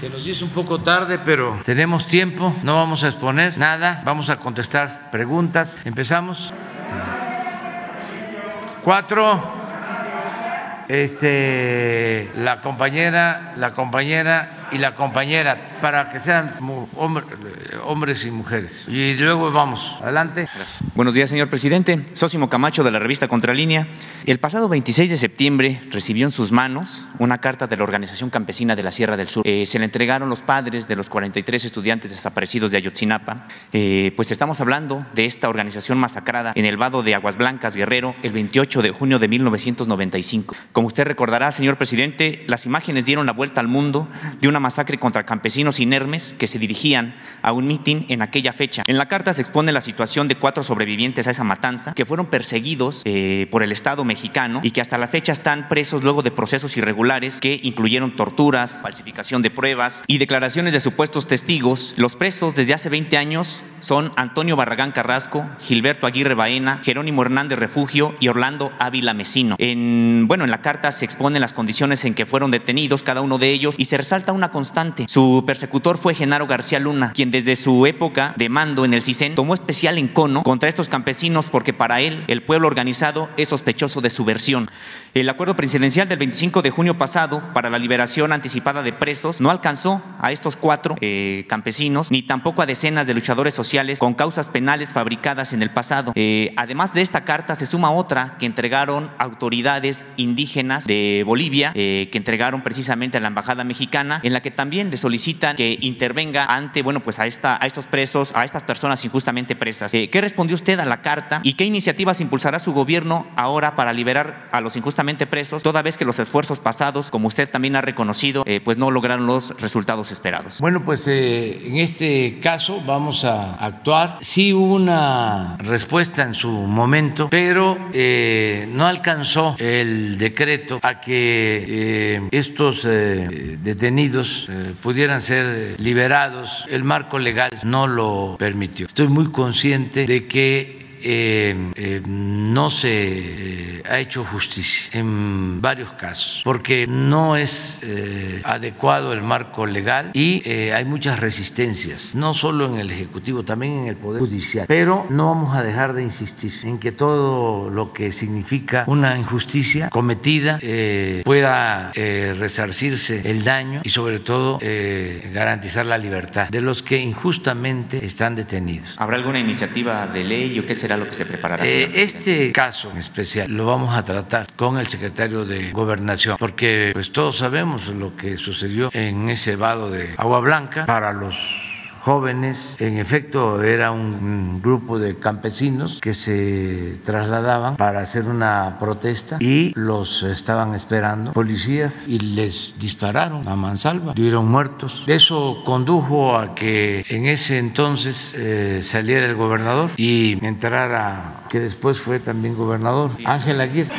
Se nos hizo un poco tarde, pero tenemos tiempo, no vamos a exponer nada, vamos a contestar preguntas. Empezamos. Cuatro. Este, la compañera, la compañera y la compañera, para que sean hombres y mujeres. Y luego vamos, adelante. Buenos días, señor presidente. Sósimo Camacho de la revista Contralínea. El pasado 26 de septiembre recibió en sus manos una carta de la Organización Campesina de la Sierra del Sur. Eh, se le entregaron los padres de los 43 estudiantes desaparecidos de Ayotzinapa. Eh, pues estamos hablando de esta organización masacrada en el vado de Aguas Blancas, Guerrero, el 28 de junio de 1995. Como usted recordará, señor presidente, las imágenes dieron la vuelta al mundo de una masacre contra campesinos inermes que se dirigían a un mitin en aquella fecha. En la carta se expone la situación de cuatro sobrevivientes a esa matanza que fueron perseguidos eh, por el Estado mexicano y que hasta la fecha están presos luego de procesos irregulares que incluyeron torturas, falsificación de pruebas y declaraciones de supuestos testigos. Los presos desde hace 20 años son Antonio Barragán Carrasco, Gilberto Aguirre Baena, Jerónimo Hernández Refugio y Orlando Ávila Mesino. En, bueno, en la carta se exponen las condiciones en que fueron detenidos cada uno de ellos y se resalta una constante. Su persecutor fue Genaro García Luna, quien desde su época de mando en el CISEN tomó especial encono contra estos campesinos porque para él el pueblo organizado es sospechoso de su versión. El acuerdo presidencial del 25 de junio pasado para la liberación anticipada de presos no alcanzó a estos cuatro eh, campesinos ni tampoco a decenas de luchadores sociales con causas penales fabricadas en el pasado. Eh, además de esta carta se suma otra que entregaron autoridades indígenas de Bolivia, eh, que entregaron precisamente a la embajada mexicana, en la que también le solicitan que intervenga ante, bueno, pues a, esta, a estos presos, a estas personas injustamente presas. ¿Qué respondió usted a la carta y qué iniciativas impulsará su gobierno ahora para liberar a los injustamente presos, toda vez que los esfuerzos pasados, como usted también ha reconocido, eh, pues no lograron los resultados esperados. Bueno, pues eh, en este caso vamos a actuar. Sí hubo una respuesta en su momento, pero eh, no alcanzó el decreto a que estos detenidos pudieran ser liberados. El marco legal no lo permitió. Estoy muy consciente de que eh, eh, no se eh, ha hecho justicia en varios casos, porque no es adecuado el marco legal y hay muchas resistencias, no solo en el Ejecutivo, también en el Poder Judicial. Pero no vamos a dejar de insistir en que todo lo que significa una injusticia cometida pueda resarcirse el daño y sobre todo garantizar la libertad de los que injustamente están detenidos. ¿Habrá alguna iniciativa de ley o qué se lo que se preparará? Eh, este caso en especial lo vamos a tratar con el secretario de Gobernación, porque pues todos sabemos lo que sucedió en ese vado de Agua Blanca para los jóvenes. En efecto, era un grupo de campesinos que se trasladaban para hacer una protesta y los estaban esperando policías y les dispararon a mansalva, vieron muertos. Eso condujo a que en ese entonces eh, saliera el gobernador y entrara, que después fue también gobernador, Ángel Aguirre.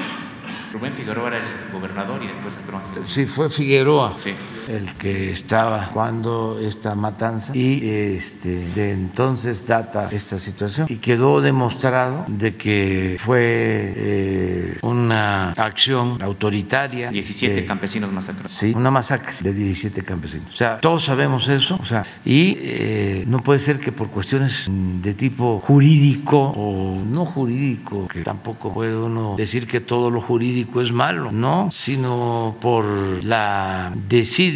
Rubén Figueroa era el gobernador y después entró Ángel. Sí, fue Figueroa. Sí el que estaba cuando esta matanza y este, de entonces data esta situación y quedó demostrado de que fue eh, una acción autoritaria. 17 campesinos masacrados. Sí, una masacre de 17 campesinos. O sea, todos sabemos eso, o sea, y eh, no puede ser que por cuestiones de tipo jurídico o no jurídico, que tampoco puede uno decir que todo lo jurídico es malo, no, sino por la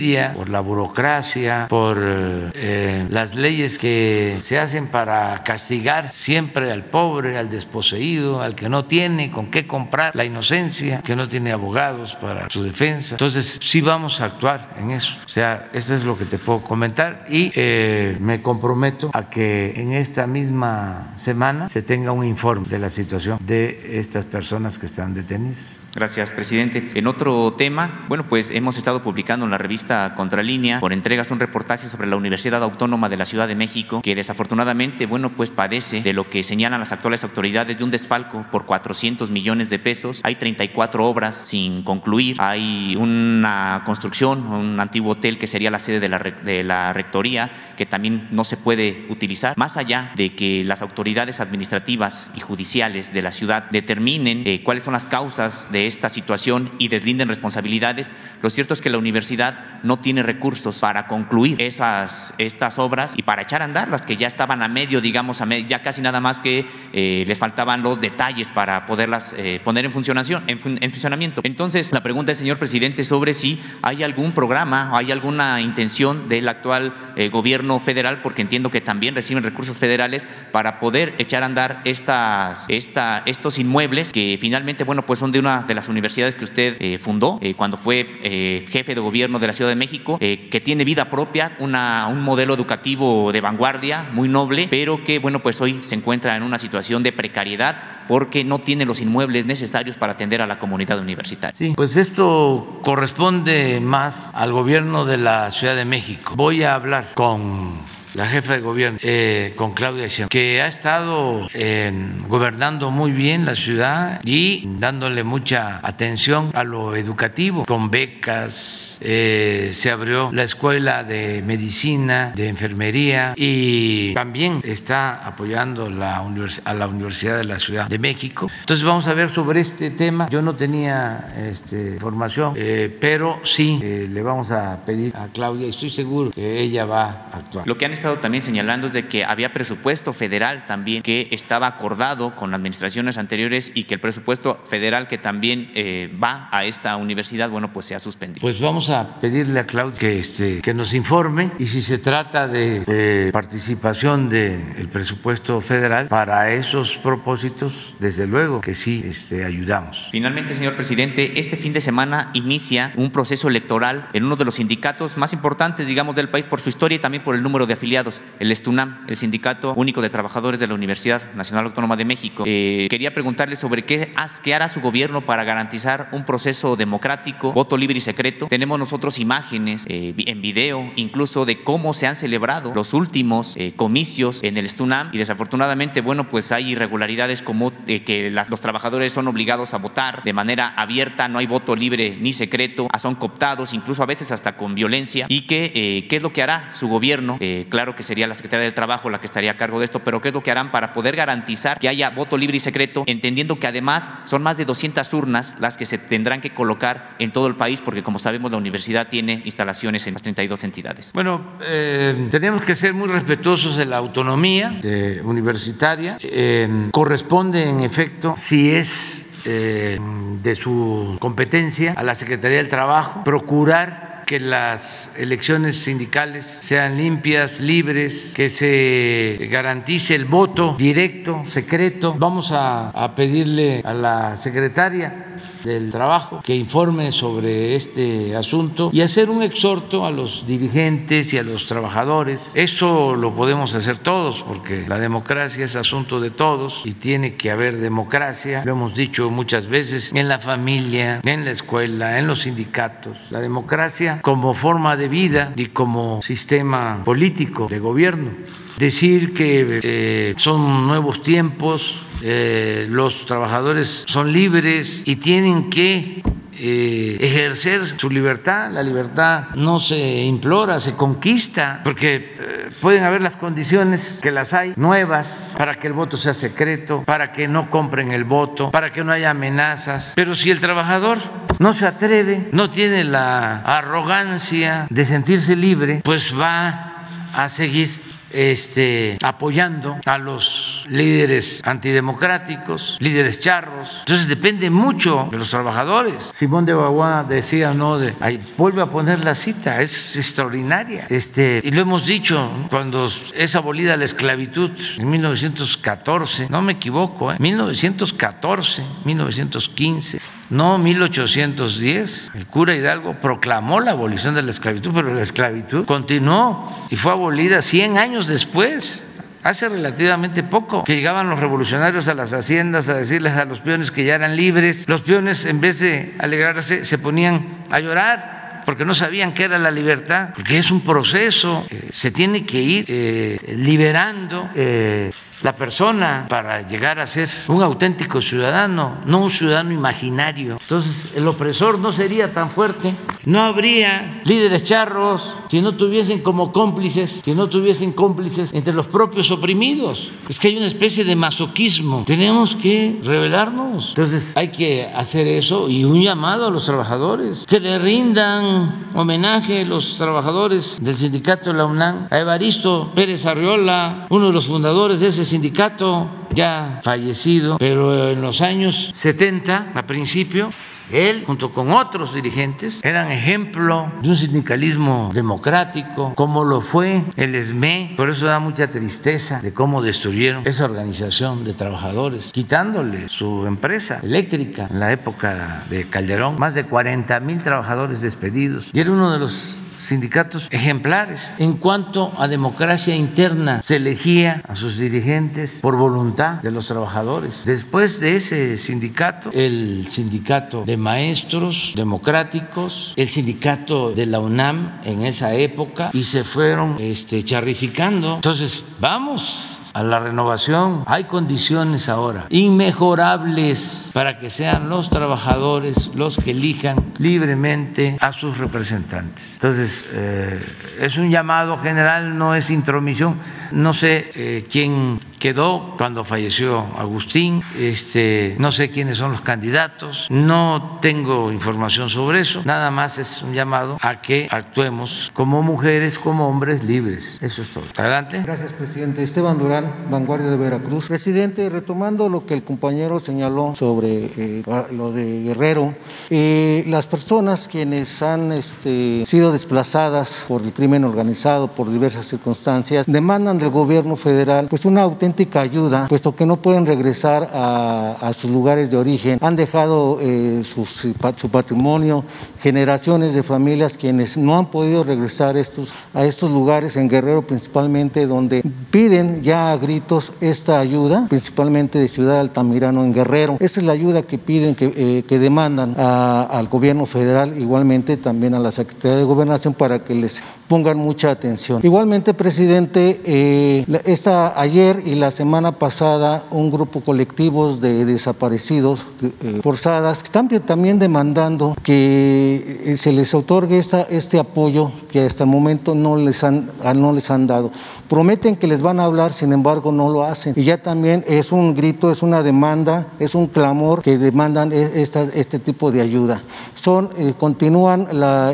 desidia por la burocracia, por eh, las leyes que se hacen para castigar siempre al pobre, al desposeído, al que no tiene con qué comprar, la inocencia, que no tiene abogados para su defensa. Entonces, sí vamos a actuar en eso. O sea, esto es lo que te puedo comentar y eh, me comprometo a que en esta misma semana se tenga un informe de la situación de estas personas que están detenidas. Gracias, presidente. En otro tema, bueno, pues hemos estado publicando en la revista Contralínea por entregas un reportaje sobre la Universidad Autónoma de la Ciudad de México, que desafortunadamente, bueno, pues padece de lo que señalan las actuales autoridades de un desfalco por 400 millones de pesos. Hay 34 obras sin concluir. Hay una construcción, un antiguo hotel que sería la sede de la, rectoría, que también no se puede utilizar. Más allá de que las autoridades administrativas y judiciales de la ciudad determinen eh, cuáles son las causas de esta situación y deslinden responsabilidades, lo cierto es que la universidad no tiene recursos para concluir esas, estas obras y para echar a andar las que ya estaban a medio, digamos, a medio, ya casi nada más que eh, les faltaban los detalles para poderlas eh, poner en, funcionación, en, funcionamiento. Entonces, la pregunta es, señor presidente, sobre si hay algún programa o hay alguna intención del actual eh, gobierno federal, porque entiendo que también reciben recursos federales para poder echar a andar estas, esta, estos inmuebles que finalmente, bueno, pues son de una de las universidades que usted fundó cuando fue jefe de gobierno de la Ciudad de México, que tiene vida propia, un modelo educativo de vanguardia, muy noble, pero que, bueno, pues hoy se encuentra en una situación de precariedad porque no tiene los inmuebles necesarios para atender a la comunidad universitaria. Sí, pues esto corresponde más al gobierno de la Ciudad de México. Voy a hablar con la jefa de gobierno, eh, con Claudia Sheinbaum, que ha estado eh, gobernando muy bien la ciudad y dándole mucha atención a lo educativo, con becas, eh, se abrió la escuela de medicina, de enfermería y también está apoyando la a la Universidad de la Ciudad de México. Entonces vamos a ver sobre este tema. Yo no tenía este, formación, pero sí le vamos a pedir a Claudia y estoy seguro que ella va a actuar. Lo que estado también señalando es de que había presupuesto federal también que estaba acordado con administraciones anteriores y que el presupuesto federal que también eh, va a esta universidad, bueno, pues se ha suspendido. Pues vamos a pedirle a Claudia que, este, que nos informe y si se trata de, participación del presupuesto federal para esos propósitos, desde luego que sí este, ayudamos. Finalmente, señor presidente, este fin de semana inicia un proceso electoral en uno de los sindicatos más importantes, digamos, del país por su historia y también por el número de afiliados el Estunam, el Sindicato Único de Trabajadores de la Universidad Nacional Autónoma de México. Eh, quería preguntarle sobre qué, qué hará su gobierno para garantizar un proceso democrático, voto libre y secreto. Tenemos nosotros imágenes eh, en video, incluso de cómo se han celebrado los últimos eh, comicios en el Estunam y desafortunadamente, bueno, pues hay irregularidades como que los trabajadores son obligados a votar de manera abierta, no hay voto libre ni secreto, son cooptados, incluso a veces hasta con violencia y que qué es lo que hará su gobierno, claro claro que sería la Secretaría del Trabajo la que estaría a cargo de esto, pero ¿qué es lo que harán para poder garantizar que haya voto libre y secreto, entendiendo que además son más de 200 urnas las que se tendrán que colocar en todo el país, porque como sabemos la universidad tiene instalaciones en las 32 entidades? Bueno, eh, tenemos que ser muy respetuosos de la autonomía universitaria. Eh, corresponde en efecto, si es eh, de su competencia a la Secretaría del Trabajo, procurar que las elecciones sindicales sean limpias, libres, que se garantice el voto directo, secreto. Vamos a, a pedirle a la secretaria del Trabajo que informe sobre este asunto y hacer un exhorto a los dirigentes y a los trabajadores. Eso lo podemos hacer todos porque la democracia es asunto de todos y tiene que haber democracia. Lo hemos dicho muchas veces en la familia, en la escuela, en los sindicatos. La democracia como forma de vida y como sistema político de gobierno. Decir que eh, son nuevos tiempos, eh, los trabajadores son libres y tienen que eh, ejercer su libertad. La libertad no se implora, se conquista, porque eh, pueden haber las condiciones que las hay nuevas para que el voto sea secreto, para que no compren el voto, para que no haya amenazas. Pero si el trabajador no se atreve, no tiene la arrogancia de sentirse libre, pues va a seguir este, apoyando a los líderes antidemocráticos, líderes charros. Entonces depende mucho de los trabajadores. Simón de Bagua decía, no, de, vuelve a poner la cita, es extraordinaria. Este, y lo hemos dicho, cuando es abolida la esclavitud en 1914, no me equivoco, ¿eh? 1914, 1915 no 1810. El cura Hidalgo proclamó la abolición de la esclavitud, pero la esclavitud continuó y fue abolida 100 años después. Hace relativamente poco que llegaban los revolucionarios a las haciendas a decirles a los peones que ya eran libres. Los peones, en vez de alegrarse, se ponían a llorar porque no sabían qué era la libertad, porque es un proceso, se tiene que ir eh, liberando. Eh, la persona para llegar a ser un auténtico ciudadano, no un ciudadano imaginario. Entonces el opresor no sería tan fuerte, no habría líderes charros si no tuviesen como cómplices, si no tuviesen cómplices entre los propios oprimidos. Es que hay una especie de masoquismo. Tenemos que revelarnos. Entonces hay que hacer eso y un llamado a los trabajadores que le rindan homenaje a los trabajadores del sindicato de la UNAM, a Evaristo Pérez Arriola, uno de los fundadores de ese sindicato, ya fallecido, pero en los años 70, a principio, él, junto con otros dirigentes, eran ejemplo de un sindicalismo democrático, como lo fue el ESME. Por eso da mucha tristeza de cómo destruyeron esa organización de trabajadores, quitándole su empresa eléctrica en la época de Calderón. Más de 40 mil trabajadores despedidos. Y era uno de los sindicatos ejemplares. En cuanto a democracia interna, se elegía a sus dirigentes por voluntad de los trabajadores. Después de ese sindicato, el sindicato de maestros democráticos, el sindicato de la UNAM en esa época, y se fueron este, charrificando. Entonces, vamos a la renovación. Hay condiciones ahora inmejorables para que sean los trabajadores los que elijan libremente a sus representantes. Entonces, eh, es un llamado general, no es intromisión. No sé eh, quién quedó cuando falleció Agustín, este, no sé quiénes son los candidatos, no tengo información sobre eso, nada más es un llamado a que actuemos como mujeres, como hombres libres. Eso es todo. Adelante. Gracias, presidente. Esteban Durán, Vanguardia de Veracruz. Presidente, retomando lo que el compañero señaló sobre eh, lo de Guerrero, eh, las personas quienes han este, sido desplazadas por el crimen organizado, por diversas circunstancias, demandan del gobierno federal pues una auténtica ayuda, puesto que no pueden regresar a, sus lugares de origen. Han dejado eh, su, patrimonio, generaciones de familias quienes no han podido regresar estos, a estos lugares, en Guerrero principalmente, donde piden ya a gritos esta ayuda, principalmente de Ciudad Altamirano en Guerrero. Esa es la ayuda que piden, que, eh, demandan al gobierno federal, igualmente también a la Secretaría de Gobernación para que les pongan mucha atención. Igualmente, presidente, eh, esta, ayer y la semana pasada un grupo colectivos de desaparecidos eh, forzadas están también demandando que eh, se les otorgue esta, este apoyo que hasta el momento no les han, no les han dado. Prometen que les van a hablar, sin embargo no lo hacen. Y ya también es un grito, es una demanda, es un clamor que demandan e, esta, este tipo de ayuda. Son, continúan la,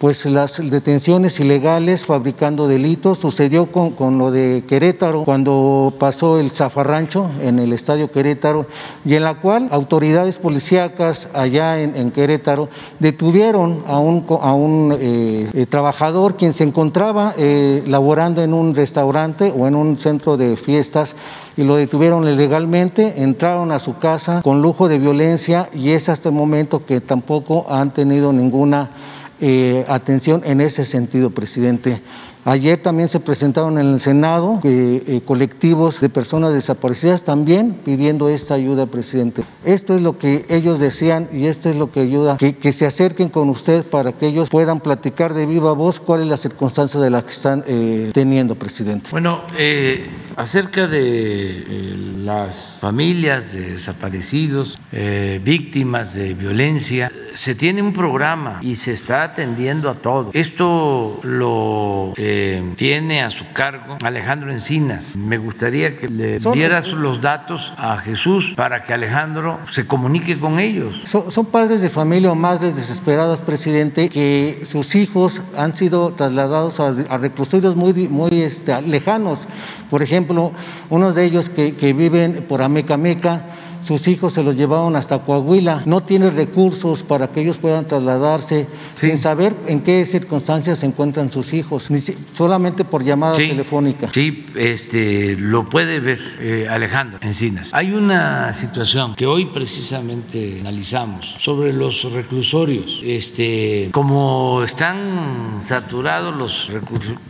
pues las detenciones y legales fabricando delitos. Sucedió con, con lo de Querétaro cuando pasó el zafarrancho en el estadio Querétaro y en la cual autoridades policíacas allá en, Querétaro detuvieron a un, a un eh, eh, trabajador quien se encontraba eh, laborando en un restaurante o en un centro de fiestas y lo detuvieron ilegalmente, entraron a su casa con lujo de violencia y es hasta el momento que tampoco han tenido ninguna atención en ese sentido, presidente. Ayer también se presentaron en el Senado eh, colectivos de personas desaparecidas también pidiendo esta ayuda, presidente. Esto es lo que ellos decían y esto es lo que ayuda, que, se acerquen con usted para que ellos puedan platicar de viva voz cuál es la circunstancia de la que están eh, teniendo, presidente. Bueno, eh, acerca de las familias de desaparecidos, víctimas de violencia, se tiene un programa y se está atendiendo a todo. Esto lo tiene a su cargo Alejandro Encinas. Me gustaría que le dieras los datos a Jesús para que Alejandro se comunique con ellos. Son, padres de familia o madres desesperadas, presidente, que sus hijos han sido trasladados a, reclusorios muy, muy este, lejanos. Por ejemplo, unos de ellos que, que viven por Ameca Meca sus hijos se los llevaron hasta Coahuila, no tiene recursos para que ellos puedan trasladarse sin saber en qué circunstancias se encuentran sus hijos, solamente por llamada telefónica. Sí, este, lo puede ver eh, Alejandro Encinas. Hay una situación que hoy precisamente analizamos sobre los reclusorios. Este, como están saturados los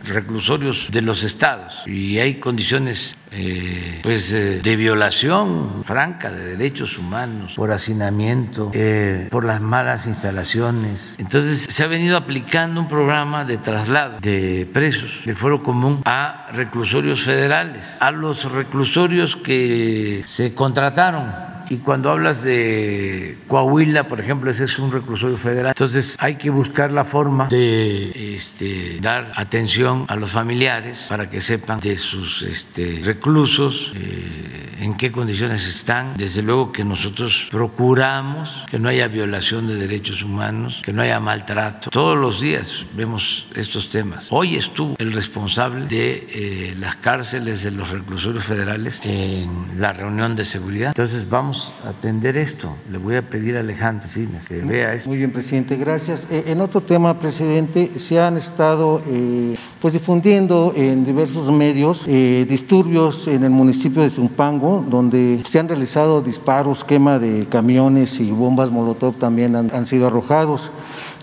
reclusorios de los estados y hay condiciones eh, pues, eh, de violación franca de de derechos humanos, por hacinamiento, eh, por las malas instalaciones. Entonces se ha venido aplicando un programa de traslado de presos del Foro Común a reclusorios federales, a los reclusorios que se contrataron y cuando hablas de Coahuila, por ejemplo, ese es un reclusorio federal. Entonces hay que buscar la forma de este, dar atención a los familiares para que sepan de sus este, reclusos, eh, en qué condiciones están. Desde luego que nosotros procuramos que no haya violación de derechos humanos, que no haya maltrato. Todos los días vemos estos temas. Hoy estuvo el responsable de eh, las cárceles de los reclusorios federales en la reunión de seguridad. Entonces vamos atender esto. Le voy a pedir a Alejandro Cines que vea esto. Muy bien, presidente, gracias. Eh, en otro tema, presidente, se han estado eh, pues difundiendo en diversos medios eh, disturbios en el municipio de Zumpango, donde se han realizado disparos, quema de camiones y bombas Molotov también han, han sido arrojados.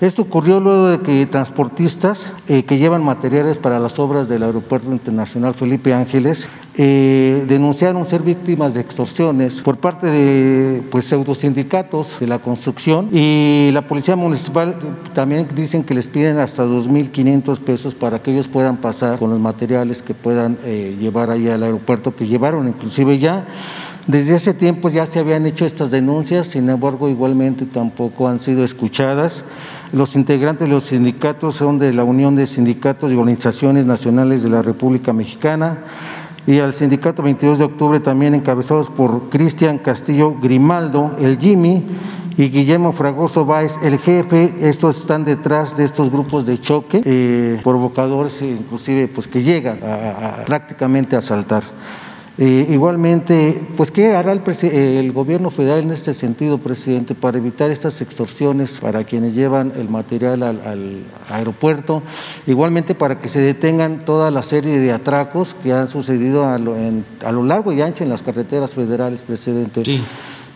Esto ocurrió luego de que transportistas eh, que llevan materiales para las obras del Aeropuerto Internacional Felipe Ángeles eh, denunciaron ser víctimas de extorsiones por parte de pues, pseudosindicatos de la construcción y la Policía Municipal también dicen que les piden hasta 2.500 pesos para que ellos puedan pasar con los materiales que puedan eh, llevar ahí al aeropuerto, que llevaron inclusive ya. Desde ese tiempo ya se habían hecho estas denuncias, sin embargo igualmente tampoco han sido escuchadas. Los integrantes de los sindicatos son de la Unión de Sindicatos y Organizaciones Nacionales de la República Mexicana y al sindicato 22 de octubre también encabezados por Cristian Castillo Grimaldo, el Jimmy, y Guillermo Fragoso Báez, el jefe. Estos están detrás de estos grupos de choque, eh, provocadores inclusive pues que llegan a, a, prácticamente a asaltar. Eh, igualmente, pues, ¿qué hará el, el, gobierno federal en este sentido, presidente, para evitar estas extorsiones para quienes llevan el material al, al, aeropuerto? Igualmente, para que se detengan toda la serie de atracos que han sucedido a lo, en, a lo largo y ancho en las carreteras federales, presidente. Sí,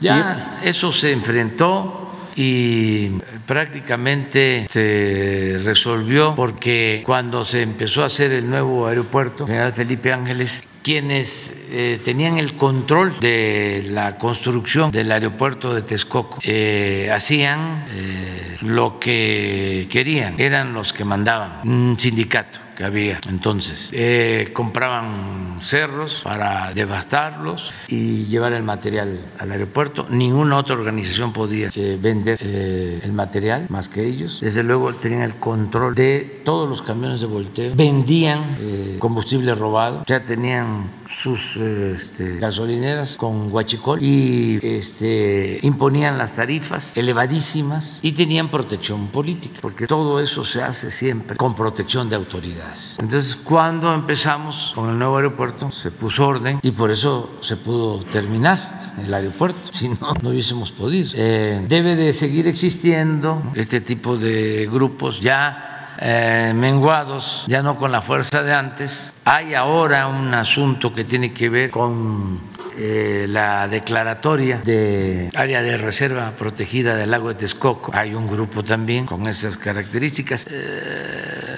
ya eso se enfrentó y prácticamente se resolvió porque cuando se empezó a hacer el nuevo aeropuerto, Felipe Ángeles, quienes eh, tenían el control de la construcción del aeropuerto de Texcoco eh, hacían eh, lo que querían, eran los que mandaban, un sindicato había entonces. Eh, compraban cerros para devastarlos y llevar el material al aeropuerto. Ninguna otra organización podía eh, vender eh, el material más que ellos. Desde luego tenían el control de todos los camiones de volteo. Vendían eh, combustible robado. Ya tenían sus este, gasolineras con guachicol y este, imponían las tarifas elevadísimas y tenían protección política, porque todo eso se hace siempre con protección de autoridades. Entonces, cuando empezamos con el nuevo aeropuerto, se puso orden y por eso se pudo terminar el aeropuerto, si no, no hubiésemos podido. Eh, debe de seguir existiendo este tipo de grupos ya eh, menguados, ya no con la fuerza de antes. Hay ahora un asunto que tiene que ver con eh, la declaratoria de área de reserva protegida del lago de Texcoco. Hay un grupo también con esas características. Eh,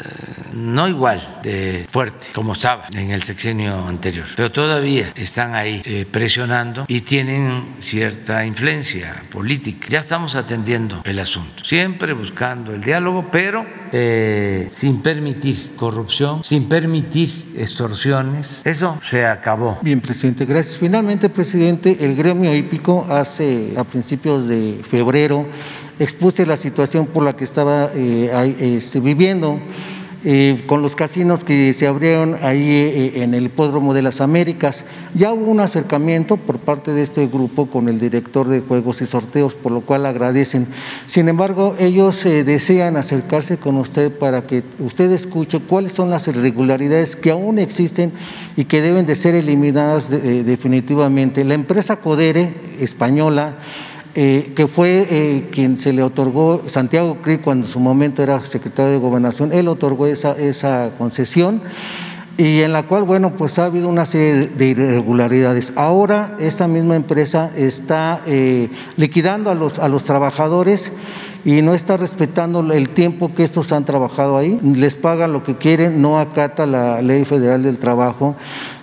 no igual de fuerte como estaba en el sexenio anterior, pero todavía están ahí eh, presionando y tienen cierta influencia política. Ya estamos atendiendo el asunto, siempre buscando el diálogo, pero eh, sin permitir corrupción, sin permitir extorsiones. Eso se acabó. Bien, presidente, gracias. Finalmente, presidente, el gremio hípico hace a principios de febrero expuse la situación por la que estaba eh, este, viviendo eh, con los casinos que se abrieron ahí eh, en el Hipódromo de las Américas. Ya hubo un acercamiento por parte de este grupo con el director de juegos y sorteos, por lo cual agradecen. Sin embargo, ellos eh, desean acercarse con usted para que usted escuche cuáles son las irregularidades que aún existen y que deben de ser eliminadas de, de, definitivamente. La empresa Codere española eh, que fue eh, quien se le otorgó, Santiago Cri, cuando en su momento era secretario de Gobernación, él otorgó esa, esa concesión y en la cual, bueno, pues ha habido una serie de irregularidades. Ahora esta misma empresa está eh, liquidando a los, a los trabajadores y no está respetando el tiempo que estos han trabajado ahí, les paga lo que quieren, no acata la ley federal del trabajo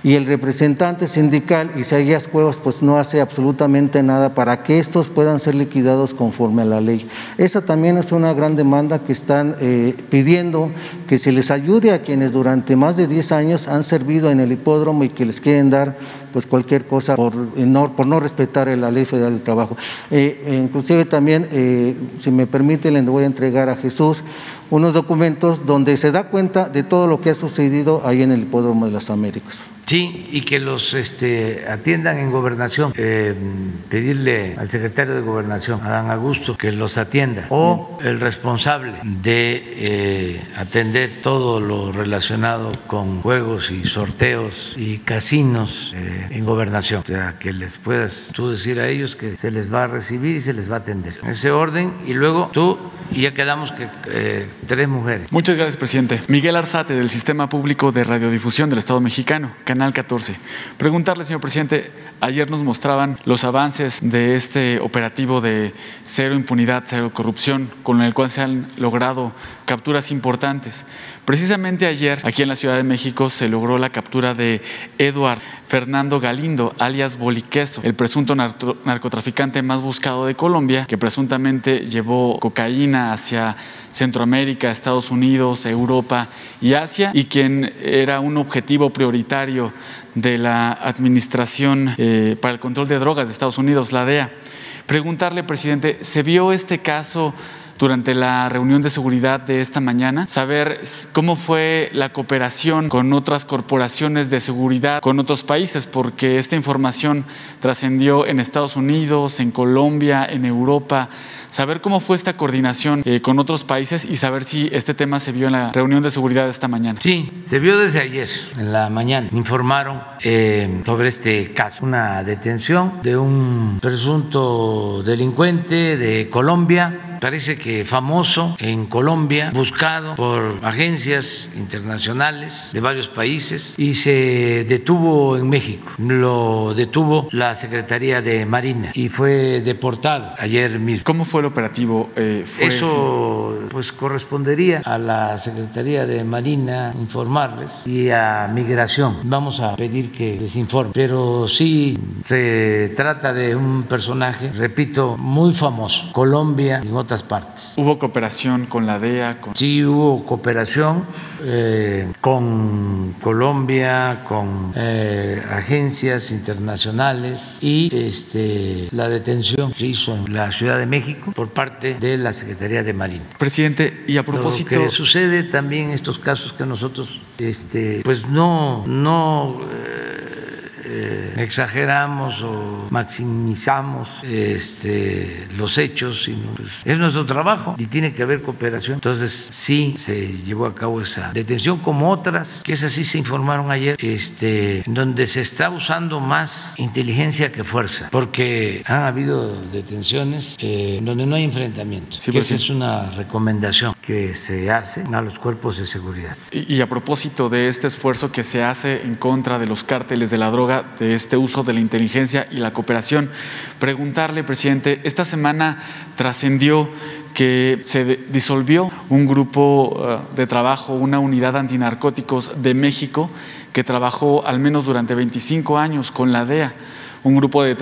y el representante sindical Isaías Cuevas pues no hace absolutamente nada para que estos puedan ser liquidados conforme a la ley. Esa también es una gran demanda que están eh, pidiendo que se les ayude a quienes durante más de 10 años han servido en el hipódromo y que les quieren dar pues cualquier cosa por no, por no respetar la ley federal del trabajo. Eh, inclusive también, eh, si me permite, le voy a entregar a Jesús unos documentos donde se da cuenta de todo lo que ha sucedido ahí en el hipódromo de las Américas. Sí, y que los este, atiendan en gobernación. Eh, pedirle al secretario de gobernación, Adán Augusto, que los atienda. O el responsable de eh, atender todo lo relacionado con juegos y sorteos y casinos eh, en gobernación. O sea, que les puedas tú decir a ellos que se les va a recibir y se les va a atender. En ese orden, y luego tú, y ya quedamos que tres mujeres. Muchas gracias, presidente. Miguel Arzate, del Sistema Público de Radiodifusión del Estado Mexicano, Canal 14. Preguntarle, señor presidente, ayer nos mostraban los avances de este operativo de cero impunidad, cero corrupción, con el cual se han logrado capturas importantes. Precisamente ayer, aquí en la Ciudad de México, se logró la captura de Eduard Fernando Galindo, alias Boliqueso, el presunto narcotraficante más buscado de Colombia, que presuntamente llevó cocaína hacia Centroamérica, Estados Unidos, Europa y Asia, y quien era un objetivo prioritario de la Administración eh, para el Control de Drogas de Estados Unidos, la DEA. Preguntarle, presidente, ¿se vio este caso? durante la reunión de seguridad de esta mañana, saber cómo fue la cooperación con otras corporaciones de seguridad, con otros países, porque esta información trascendió en Estados Unidos, en Colombia, en Europa saber cómo fue esta coordinación eh, con otros países y saber si este tema se vio en la reunión de seguridad de esta mañana. Sí, se vio desde ayer, en la mañana. Informaron eh, sobre este caso, una detención de un presunto delincuente de Colombia parece que famoso en Colombia, buscado por agencias internacionales de varios países y se detuvo en México. Lo detuvo la Secretaría de Marina y fue deportado ayer mismo. ¿Cómo fue el operativo? Eh, Eso pues correspondería a la Secretaría de Marina informarles y a Migración. Vamos a pedir que les informe. Pero sí se trata de un personaje, repito, muy famoso. Colombia y en otras partes. ¿Hubo cooperación con la DEA? Sí, hubo cooperación eh, con Colombia, con eh, agencias internacionales y este, la detención se hizo en la Ciudad de México por parte de la Secretaría de Marina. Presidente, y a propósito... Lo que sucede también en estos casos que nosotros este, pues no... no eh, exageramos o maximizamos este, los hechos, sino pues, es nuestro trabajo y tiene que haber cooperación. Entonces sí se llevó a cabo esa detención como otras, que esas sí se informaron ayer, este, donde se está usando más inteligencia que fuerza, porque han habido detenciones eh, donde no hay enfrentamiento. Sí, pues esa es una recomendación que se hace a los cuerpos de seguridad. y a propósito de este esfuerzo que se hace en contra de los cárteles de la droga, de este uso de la inteligencia y la cooperación. Preguntarle, presidente, esta semana trascendió que se disolvió un grupo uh, de trabajo, una unidad antinarcóticos de México que trabajó al menos durante 25 años con la DEA un grupo de,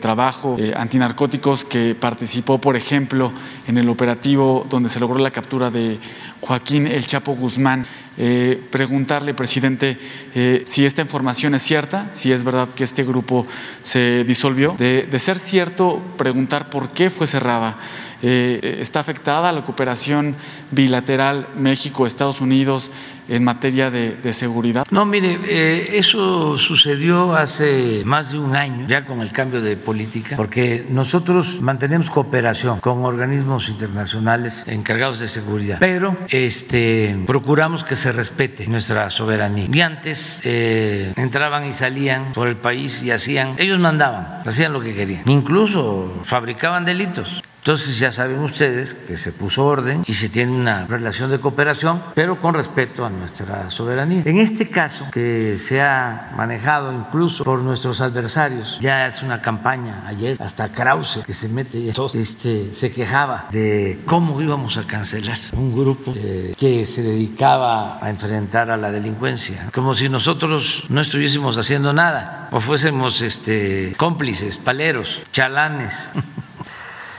trabajo eh, antinarcóticos que participó, por ejemplo, en el operativo donde se logró la captura de Joaquín El Chapo Guzmán. Eh, preguntarle, presidente, eh, si esta información es cierta, si es verdad que este grupo se disolvió. De, ser cierto, preguntar por qué fue cerrada. ¿Está afectada la cooperación bilateral México-Estados Unidos en materia de, seguridad? No, mire, eh, eso sucedió hace más de un año, ya con el cambio de política, porque nosotros mantenemos cooperación con organismos internacionales encargados de seguridad, pero este, procuramos que se respete nuestra soberanía. Y antes eh, entraban y salían por el país y hacían, ellos mandaban, hacían lo que querían, incluso fabricaban delitos Entonces ya saben ustedes que se puso orden y se tiene una relación de cooperación, pero con respeto a nuestra soberanía. En este caso, que se ha manejado incluso por nuestros adversarios, ya es una campaña ayer, hasta Krause, que se mete todo, este, se quejaba de cómo íbamos a cancelar un grupo eh, que se dedicaba a enfrentar a la delincuencia, como si nosotros no estuviésemos haciendo nada o fuésemos este, cómplices, paleros, chalanes.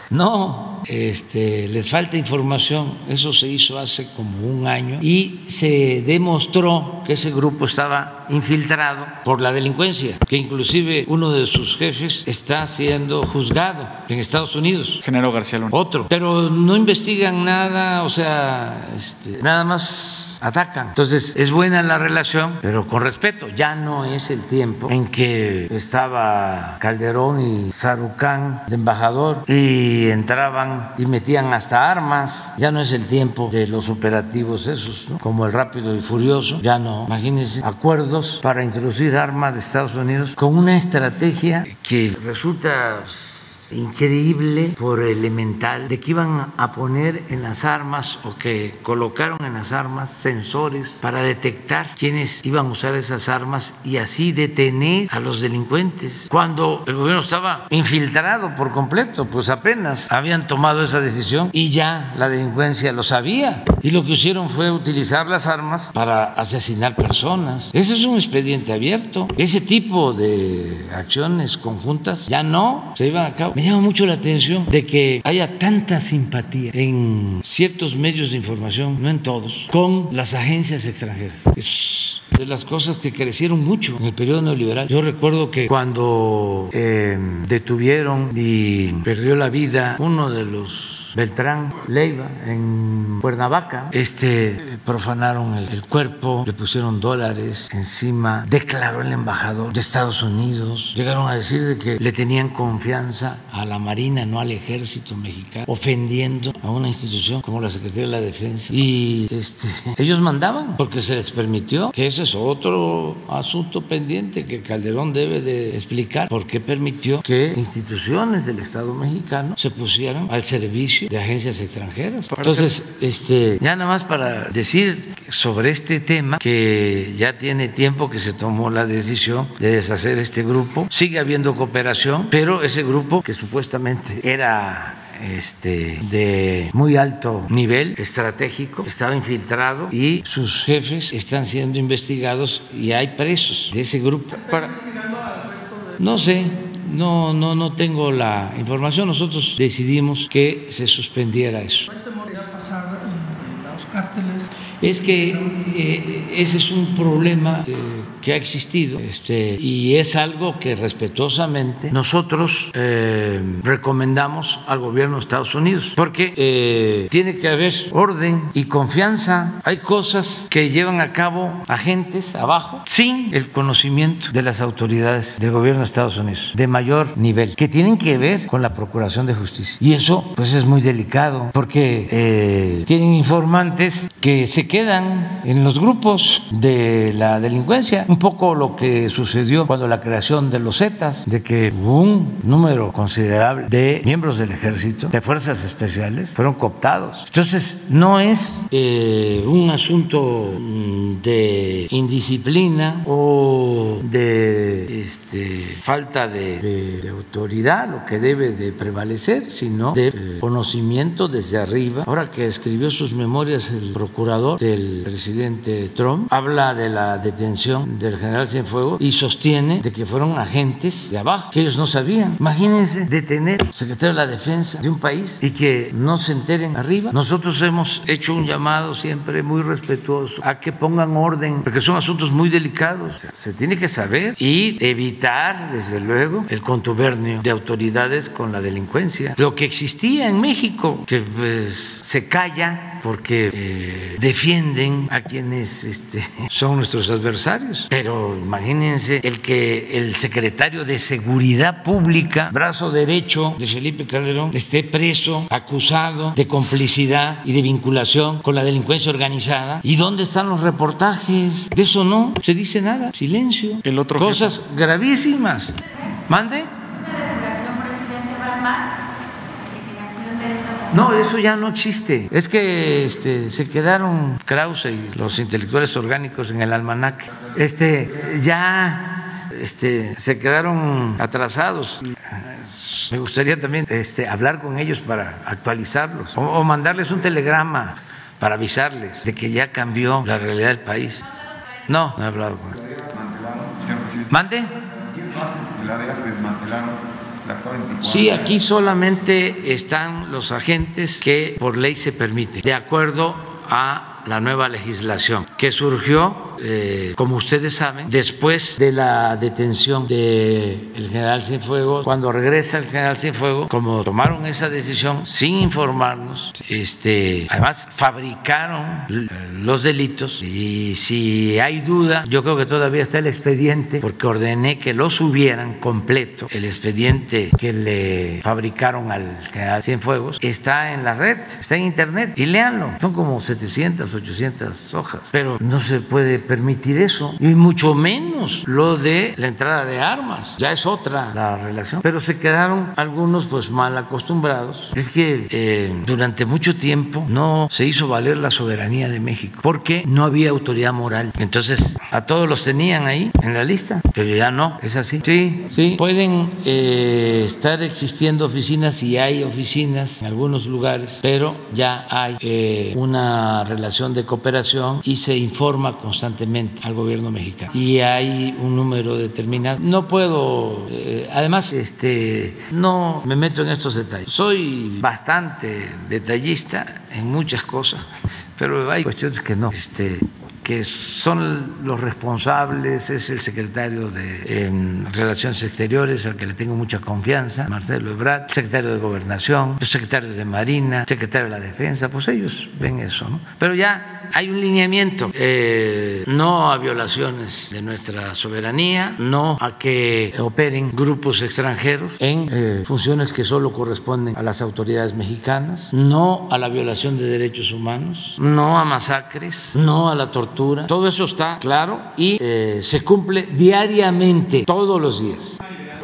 No, este, les falta información. Eso se hizo hace como un año y se demostró que ese grupo estaba infiltrado por la delincuencia, que inclusive uno de sus jefes está siendo juzgado en Estados Unidos. Genaro García Luna. Otro. Pero no investigan nada, o sea, este, nada más atacan. Entonces, es buena la relación, pero con respeto. Ya no es el tiempo en que estaba Calderón y Sarucán de embajador y entraban y metían hasta armas. Ya no es el tiempo de los operativos esos, ¿no? como el rápido y furioso. Ya no. Imagínense acuerdos para introducir armas de Estados Unidos con una estrategia que resulta pues, increíble por elemental de que iban a poner en las armas o que colocaron en las armas sensores para detectar quiénes iban a usar esas armas y así detener a los delincuentes. Cuando el gobierno estaba infiltrado por completo, pues apenas habían tomado esa decisión y ya la delincuencia lo sabía. Y lo que hicieron fue utilizar las armas para asesinar personas. Ese es un expediente abierto. Ese tipo de acciones conjuntas ya no se iban a cabo llama mucho la atención de que haya tanta simpatía en ciertos medios de información, no en todos, con las agencias extranjeras. Es de las cosas que crecieron mucho en el periodo neoliberal. Yo recuerdo que cuando eh, detuvieron y perdió la vida uno de los Beltrán Leiva en Cuernavaca, este, profanaron el, el, cuerpo, le pusieron dólares encima, declaró el embajador de Estados Unidos, llegaron a decir de que le tenían confianza a la Marina, no al ejército mexicano, ofendiendo a una institución como la Secretaría de la Defensa. Y este, ellos mandaban porque se les permitió, que ese es otro asunto pendiente que Calderón debe de explicar, por qué permitió que instituciones del Estado mexicano se pusieran al servicio de agencias extranjeras. Entonces, este, ya nada más para decir sobre este tema, que ya tiene tiempo que se tomó la decisión de deshacer este grupo, sigue habiendo cooperación, pero ese grupo que supuestamente era este, de muy alto nivel estratégico, estaba infiltrado y sus jefes están siendo investigados y hay presos de ese grupo. Para... No sé, no, no, no tengo la información. Nosotros decidimos que se suspendiera eso. cárteles? Es que eh, ese es un problema. Eh, que ha existido este, y es algo que respetuosamente nosotros eh, recomendamos al gobierno de Estados Unidos porque eh, tiene que haber orden y confianza. Hay cosas que llevan a cabo agentes abajo sin el conocimiento de las autoridades del gobierno de Estados Unidos de mayor nivel que tienen que ver con la procuración de justicia y eso pues es muy delicado porque eh, tienen informantes que se quedan en los grupos de la delincuencia un poco lo que sucedió cuando la creación de los Zetas, de que un número considerable de miembros del ejército, de fuerzas especiales, fueron cooptados. Entonces, no es eh, un asunto mm, de indisciplina o de este, falta de, de, autoridad lo que debe de prevalecer, sino de eh, conocimiento desde arriba. Ahora que escribió sus memorias el procurador del presidente Trump, habla de la detención del general Cienfuegos y sostiene de que fueron agentes de abajo, que ellos no sabían. Imagínense detener secretario de la defensa de un país y que no se enteren arriba. Nosotros hemos hecho un llamado siempre muy respetuoso a que pongan orden, porque son asuntos muy delicados. Se tiene que saber y evitar, desde luego, el contubernio de autoridades con la delincuencia. Lo que existía en México, que pues, se calla porque eh, defienden a quienes este, son nuestros adversarios. Pero imagínense el que el secretario de Seguridad Pública, brazo derecho de Felipe Calderón, esté preso, acusado de complicidad y de vinculación con la delincuencia organizada. ¿Y dónde están los reportajes? De eso no se dice nada. Silencio. El otro Cosas jefe. gravísimas. ¿Mande? No, eso ya no existe. Es que este, se quedaron Krause y los intelectuales orgánicos en el almanaque. Este, ya este, se quedaron atrasados. Me gustaría también este, hablar con ellos para actualizarlos o, o mandarles un telegrama para avisarles de que ya cambió la realidad del país. No, no he hablado con él. ¿Mande? Sí, aquí solamente están los agentes que por ley se permite, de acuerdo a la nueva legislación que surgió eh, como ustedes saben, después de la detención del general Cienfuegos, cuando regresa el general Cienfuegos, como tomaron esa decisión sin informarnos, este, además fabricaron los delitos. Y si hay duda, yo creo que todavía está el expediente porque ordené que lo subieran completo, el expediente que le fabricaron al general Cienfuegos está en la red, está en internet y léanlo, son como 700, 800 hojas, pero no se puede permitir eso, y mucho menos lo de la entrada de armas. Ya es otra la relación. Pero se quedaron algunos pues mal acostumbrados. Es que eh, durante mucho tiempo no se hizo valer la soberanía de México, porque no había autoridad moral. Entonces a todos los tenían ahí en la lista, pero ya no, es así. Sí, sí, pueden eh, estar existiendo oficinas y hay oficinas en algunos lugares, pero ya hay eh, una relación de cooperación y se informa constantemente al gobierno mexicano. Y hay un número determinado. No puedo, eh, además, este, no me meto en estos detalles. Soy bastante detallista en muchas cosas, pero hay cuestiones que no. Este, que son los responsables, es el secretario de Relaciones Exteriores, al que le tengo mucha confianza, Marcelo Ebrard, secretario de Gobernación, los secretarios de Marina, secretario de la Defensa, pues ellos ven eso, ¿no? Pero ya hay un lineamiento, eh, no a violaciones de nuestra soberanía, no a que operen grupos extranjeros en eh, funciones que solo corresponden a las autoridades mexicanas, no a la violación de derechos humanos, no a masacres, no a la tortura todo eso está claro y eh, se cumple diariamente, todos los días.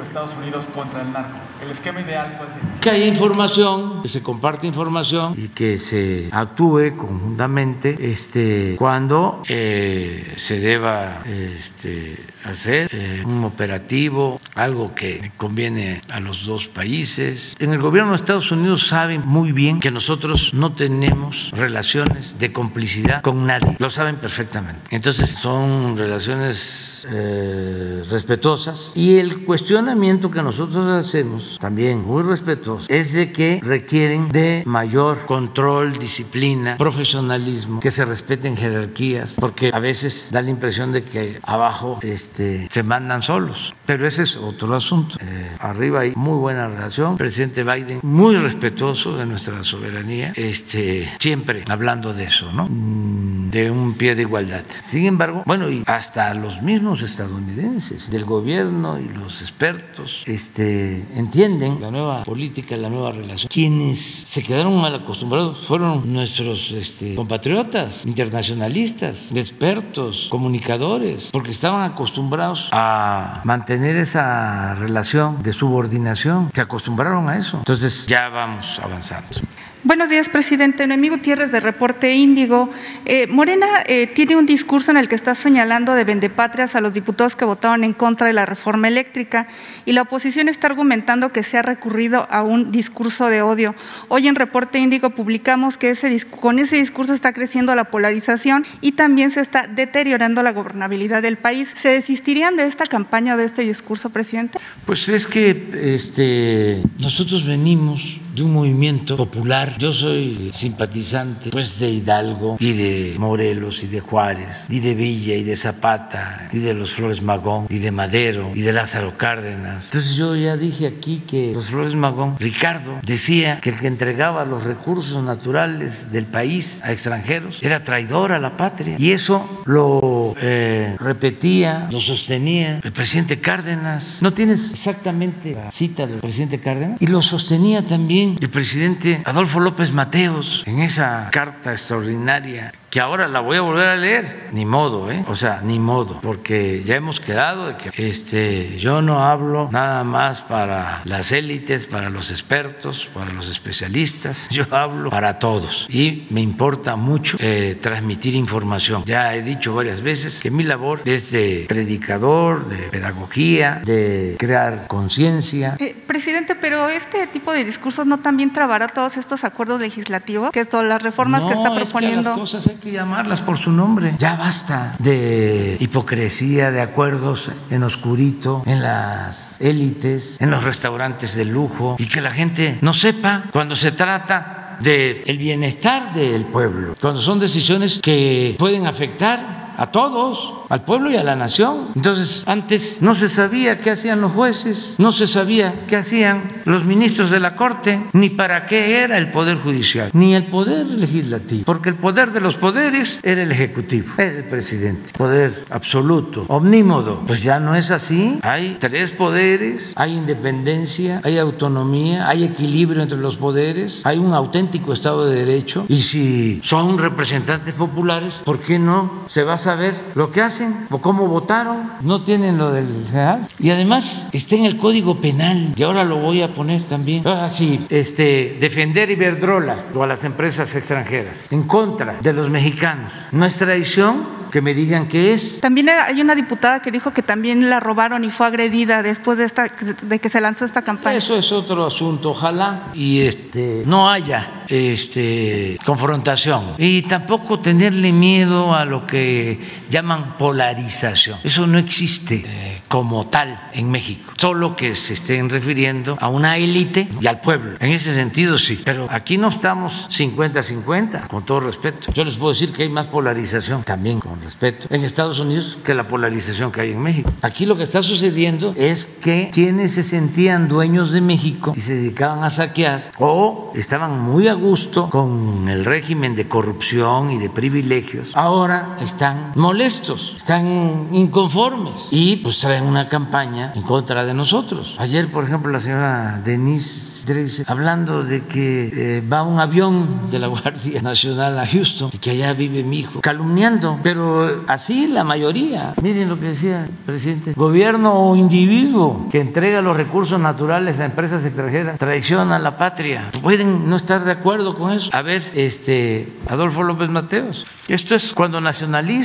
Estados Unidos contra el narco. El esquema ideal Que haya información, que se comparte información y que se actúe conjuntamente este, cuando eh, se deba este, hacer eh, un operativo, algo que conviene a los dos países. En el gobierno de Estados Unidos saben muy bien que nosotros no tenemos relaciones de complicidad con nadie, lo saben perfectamente. Entonces son relaciones eh, respetuosas y el cuestionamiento que nosotros hacemos, también muy respetuoso, es de que requieren de mayor control, disciplina, profesionalismo, que se respeten jerarquías, porque a veces da la impresión de que abajo este, este, se mandan solos. Pero ese es otro asunto. Eh, arriba hay muy buena relación. presidente Biden muy respetuoso de nuestra soberanía, este, siempre hablando de eso, ¿no? Mm, de un pie de igualdad. Sin embargo, bueno, y hasta los mismos estadounidenses, del gobierno y los expertos, este, entienden la nueva política, la nueva relación. Quienes se quedaron mal acostumbrados fueron nuestros este, compatriotas, internacionalistas, expertos, comunicadores, porque estaban acostumbrados a mantener esa relación de subordinación, se acostumbraron a eso. Entonces ya vamos avanzando. Buenos días, presidente. Noemí Gutiérrez de Reporte Índigo. Eh, Morena eh, tiene un discurso en el que está señalando de vendepatrias a los diputados que votaron en contra de la reforma eléctrica y la oposición está argumentando que se ha recurrido a un discurso de odio. Hoy en Reporte Índigo publicamos que ese, con ese discurso está creciendo la polarización y también se está deteriorando la gobernabilidad del país. ¿Se desistirían de esta campaña o de este discurso, presidente? Pues es que este, nosotros venimos de un movimiento popular. Yo soy simpatizante pues de Hidalgo y de Morelos y de Juárez y de Villa y de Zapata y de los Flores Magón y de Madero y de Lázaro Cárdenas. Entonces yo ya dije aquí que los Flores Magón, Ricardo decía que el que entregaba los recursos naturales del país a extranjeros era traidor a la patria y eso lo eh, repetía, lo sostenía el presidente Cárdenas. ¿No tienes exactamente la cita del presidente Cárdenas? Y lo sostenía también el presidente Adolfo López Mateos en esa carta extraordinaria que ahora la voy a volver a leer, ni modo, ¿eh? O sea, ni modo, porque ya hemos quedado de que este, yo no hablo nada más para las élites, para los expertos, para los especialistas, yo hablo para todos y me importa mucho eh, transmitir información. Ya he dicho varias veces que mi labor es de predicador, de pedagogía, de crear conciencia. Eh, presidente, pero este tipo de discursos no también trabará todos estos acuerdos legislativos, que son las reformas que está proponiendo. Es que las cosas hay que llamarlas por su nombre. Ya basta de hipocresía, de acuerdos en oscurito, en las élites, en los restaurantes de lujo y que la gente no sepa cuando se trata del el bienestar del pueblo, cuando son decisiones que pueden afectar a todos al pueblo y a la nación. Entonces, antes no se sabía qué hacían los jueces, no se sabía qué hacían los ministros de la Corte, ni para qué era el Poder Judicial, ni el Poder Legislativo, porque el poder de los poderes era el Ejecutivo, era el presidente, poder absoluto, omnímodo. Pues ya no es así, hay tres poderes, hay independencia, hay autonomía, hay equilibrio entre los poderes, hay un auténtico Estado de Derecho, y si son representantes populares, ¿por qué no se va a saber lo que hacen? o cómo votaron, no tienen lo del general. Y además está en el Código Penal, y ahora lo voy a poner también. Ahora sí, este, defender Iberdrola o a las empresas extranjeras en contra de los mexicanos. No es traición que me digan qué es. También hay una diputada que dijo que también la robaron y fue agredida después de, esta, de que se lanzó esta campaña. Eso es otro asunto, ojalá y este, no haya este, confrontación y tampoco tenerle miedo a lo que llaman polarización. Eso no existe eh, como tal en México, solo que se estén refiriendo a una élite y al pueblo. En ese sentido sí, pero aquí no estamos 50-50, con todo respeto. Yo les puedo decir que hay más polarización también con respeto en Estados Unidos que la polarización que hay en México. Aquí lo que está sucediendo es que quienes se sentían dueños de México y se dedicaban a saquear o estaban muy a gusto con el régimen de corrupción y de privilegios, ahora están molestos, están inconformes y pues traen una campaña en contra de nosotros. Ayer, por ejemplo, la señora Denise hablando de que eh, va un avión de la Guardia Nacional a Houston y que allá vive mi hijo, calumniando, pero así la mayoría. Miren lo que decía el presidente, gobierno o individuo que entrega los recursos naturales a empresas extranjeras traiciona a la patria. Pueden no estar de acuerdo con eso. A ver, este Adolfo López Mateos, esto es cuando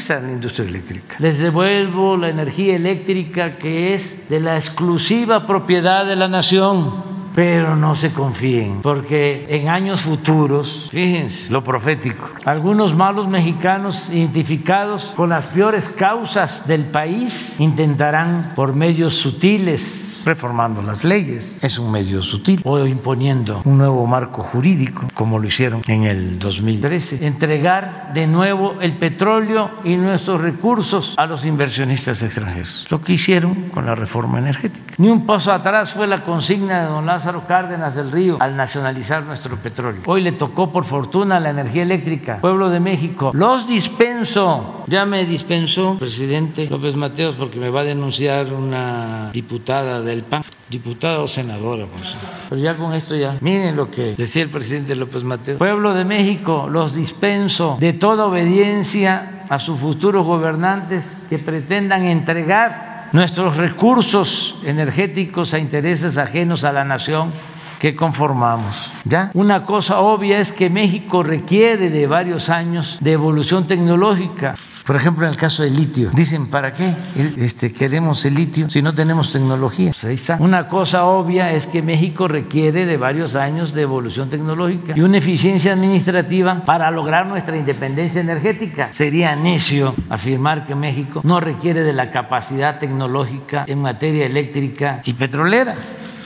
nacionalizan la industria eléctrica. Les devuelvo la energía eléctrica que es de la exclusiva propiedad de la nación pero no se confíen, porque en años futuros, fíjense lo profético, algunos malos mexicanos identificados con las peores causas del país intentarán por medios sutiles reformando las leyes, es un medio sutil, o imponiendo un nuevo marco jurídico, como lo hicieron en el 2013, entregar de nuevo el petróleo y nuestros recursos a los inversionistas extranjeros, lo que hicieron con la reforma energética. Ni un paso atrás fue la consigna de don Lázaro Cárdenas del Río al nacionalizar nuestro petróleo. Hoy le tocó por fortuna la energía eléctrica, pueblo de México, los dispenso, ya me dispensó presidente López Mateos porque me va a denunciar una diputada de el PAN, diputada o senadora, pues. Pero ya con esto ya, miren lo que decía el presidente López Mateo. Pueblo de México, los dispenso de toda obediencia a sus futuros gobernantes que pretendan entregar nuestros recursos energéticos a intereses ajenos a la nación que conformamos. ¿Ya? Una cosa obvia es que México requiere de varios años de evolución tecnológica. Por ejemplo, en el caso del litio, dicen, ¿para qué este, queremos el litio si no tenemos tecnología? Pues ahí está. Una cosa obvia es que México requiere de varios años de evolución tecnológica y una eficiencia administrativa para lograr nuestra independencia energética. Sería necio afirmar que México no requiere de la capacidad tecnológica en materia eléctrica y petrolera.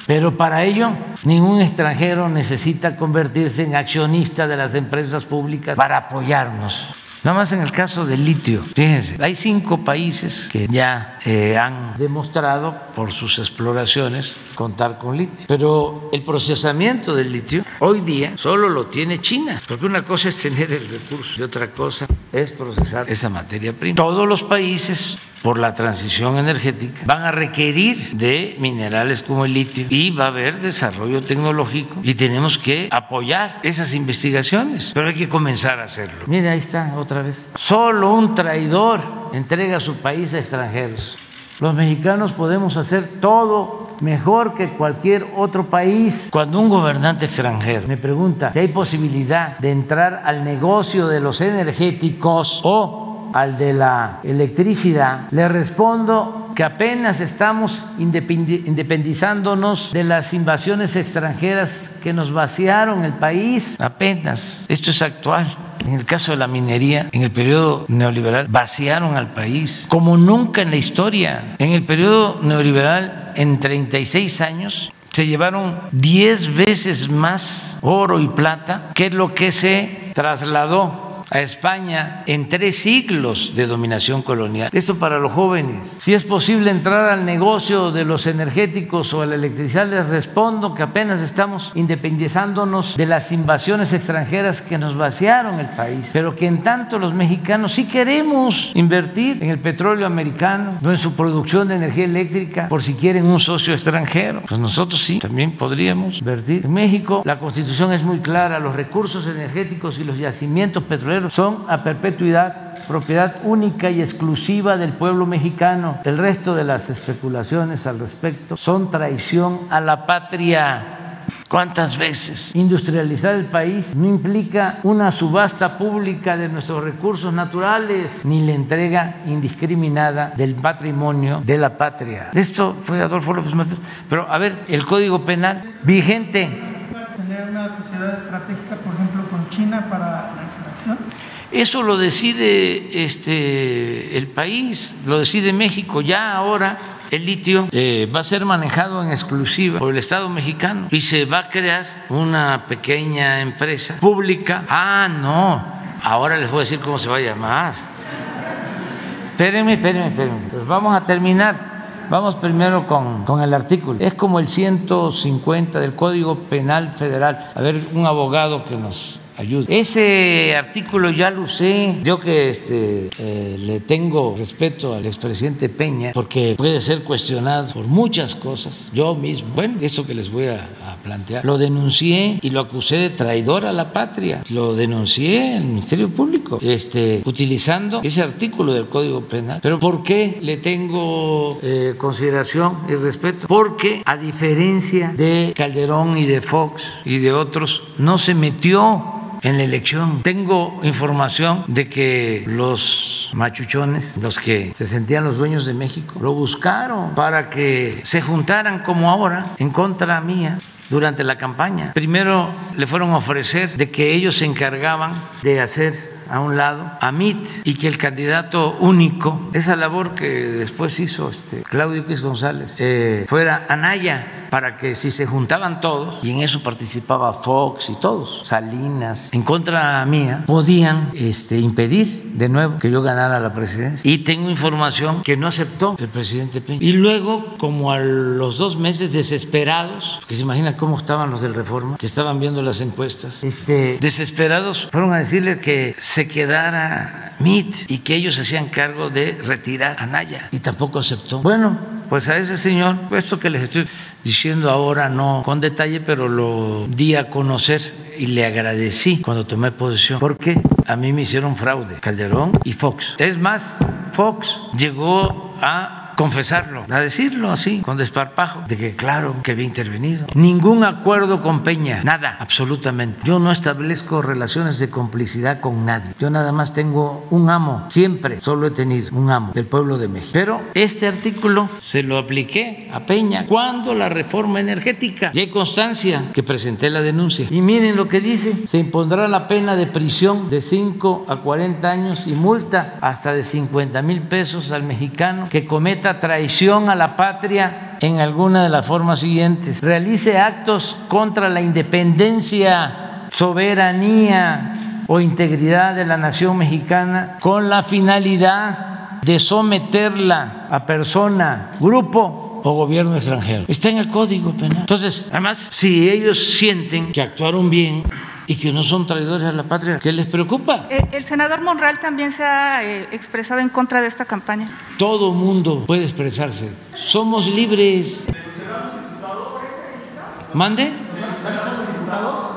Pero para ello, ningún extranjero necesita convertirse en accionista de las empresas públicas para apoyarnos. Nada más en el caso del litio, fíjense, hay cinco países que ya eh, han demostrado por sus exploraciones contar con litio. Pero el procesamiento del litio hoy día solo lo tiene China, porque una cosa es tener el recurso y otra cosa es procesar esa materia prima. Todos los países por la transición energética van a requerir de minerales como el litio y va a haber desarrollo tecnológico y tenemos que apoyar esas investigaciones, pero hay que comenzar a hacerlo. Mire, ahí está otra vez. Solo un traidor entrega su país a extranjeros. Los mexicanos podemos hacer todo mejor que cualquier otro país. Cuando un gobernante extranjero me pregunta si hay posibilidad de entrar al negocio de los energéticos o al de la electricidad, le respondo que apenas estamos independizándonos de las invasiones extranjeras que nos vaciaron el país. Apenas. Esto es actual. En el caso de la minería, en el periodo neoliberal, vaciaron al país como nunca en la historia. En el periodo neoliberal, en 36 años, se llevaron 10 veces más oro y plata que lo que se trasladó a España en tres siglos de dominación colonial. Esto para los jóvenes. Si es posible entrar al negocio de los energéticos o a la electricidad, les respondo que apenas estamos independizándonos de las invasiones extranjeras que nos vaciaron el país, pero que en tanto los mexicanos sí queremos invertir en el petróleo americano, no en su producción de energía eléctrica, por si quieren un socio extranjero. Pues nosotros sí, también podríamos invertir. En México la constitución es muy clara, los recursos energéticos y los yacimientos petroleros son a perpetuidad propiedad única y exclusiva del pueblo mexicano. El resto de las especulaciones al respecto son traición a la patria. ¿Cuántas veces? Industrializar el país no implica una subasta pública de nuestros recursos naturales ni la entrega indiscriminada del patrimonio de la patria. Esto fue Adolfo López Mateos. Pero a ver, el Código Penal vigente. Tener una sociedad estratégica, por ejemplo, con China para eso lo decide este, el país, lo decide México. Ya ahora el litio eh, va a ser manejado en exclusiva por el Estado mexicano y se va a crear una pequeña empresa pública. Ah, no, ahora les voy a decir cómo se va a llamar. Espérenme, espérenme, espérenme. Pues vamos a terminar. Vamos primero con, con, el artículo. Es como el 150 del Código Penal Federal. A ver, un abogado que nos ese artículo ya lo usé, yo que este, eh, le tengo respeto al expresidente Peña, porque puede ser cuestionado por muchas cosas, yo mismo, bueno, eso que les voy a, plantear, lo denuncié y lo acusé de traidor a la patria, lo denuncié al Ministerio Público, este, utilizando ese artículo del Código Penal. Pero ¿por qué le tengo eh, consideración y respeto? Porque a diferencia de Calderón y de Fox y de otros, no se metió en la elección. Tengo información de que los machuchones, los que se sentían los dueños de México, lo buscaron para que se juntaran como ahora en contra mía durante la campaña. Primero le fueron a ofrecer de que ellos se encargaban de hacer a un lado a MIT y que el candidato único, esa labor que después hizo este Claudio X González, eh, fuera Anaya, para que si se juntaban todos, y en eso participaba Fox y todos, Salinas, en contra mía, podían este, impedir de nuevo que yo ganara la presidencia. Y tengo información que no aceptó el presidente Peña. Y luego, como a los dos meses desesperados, que se imagina cómo estaban los del Reforma, que estaban viendo las encuestas, este, desesperados, fueron a decirle que se quedara MIT y que ellos se hacían cargo de retirar a Naya y tampoco aceptó. Bueno, pues a ese señor, esto que les estoy diciendo ahora no con detalle, pero lo di a conocer y le agradecí cuando tomé posesión, porque a mí me hicieron fraude, Calderón y Fox. Es más, Fox llegó a confesarlo, a decirlo así, con desparpajo, de que claro que había intervenido. Ningún acuerdo con Peña, nada, absolutamente. Yo no establezco relaciones de complicidad con nadie. Yo nada más tengo un amo, siempre solo he tenido un amo del pueblo de México. Pero este artículo se lo apliqué a Peña cuando la reforma energética. Y hay constancia que presenté la denuncia. Y miren lo que dice, se impondrá la pena de prisión de 5 a 40 años y multa hasta de 50 mil pesos al mexicano que cometa traición a la patria en alguna de las formas siguientes. Realice actos contra la independencia, soberanía o integridad de la nación mexicana con la finalidad de someterla a persona, grupo o gobierno extranjero. Está en el Código Penal. Entonces, además, si ellos sienten que actuaron bien, y que no son traidores a la patria. ¿Qué les preocupa? Eh, el senador Monreal también se ha eh, expresado en contra de esta campaña. Todo mundo puede expresarse. Somos libres. ¿Mande?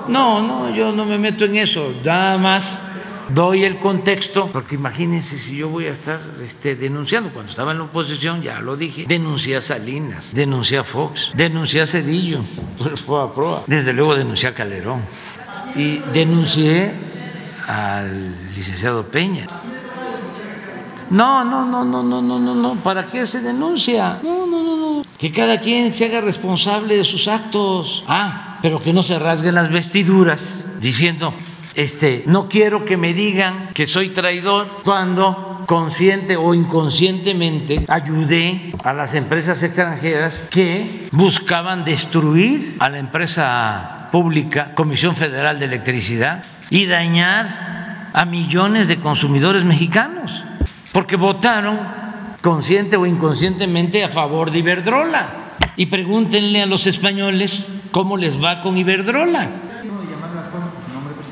No, no, yo no me meto en eso. Nada más doy el contexto, porque imagínense si yo voy a estar este, denunciando. Cuando estaba en la oposición, ya lo dije, denuncié a Salinas, denuncié a Fox, denuncié a Cedillo, pues fue a prueba. Desde luego denuncié a Calderón y denuncié al licenciado Peña. No, no, no, no, no, no, no, no. ¿Para qué se denuncia? No, no, no, no. Que cada quien se haga responsable de sus actos. Ah, pero que no se rasguen las vestiduras diciendo, este, no quiero que me digan que soy traidor cuando consciente o inconscientemente ayudé a las empresas extranjeras que buscaban destruir a la empresa pública Comisión Federal de Electricidad y dañar a millones de consumidores mexicanos porque votaron consciente o inconscientemente a favor de Iberdrola. Y pregúntenle a los españoles cómo les va con Iberdrola.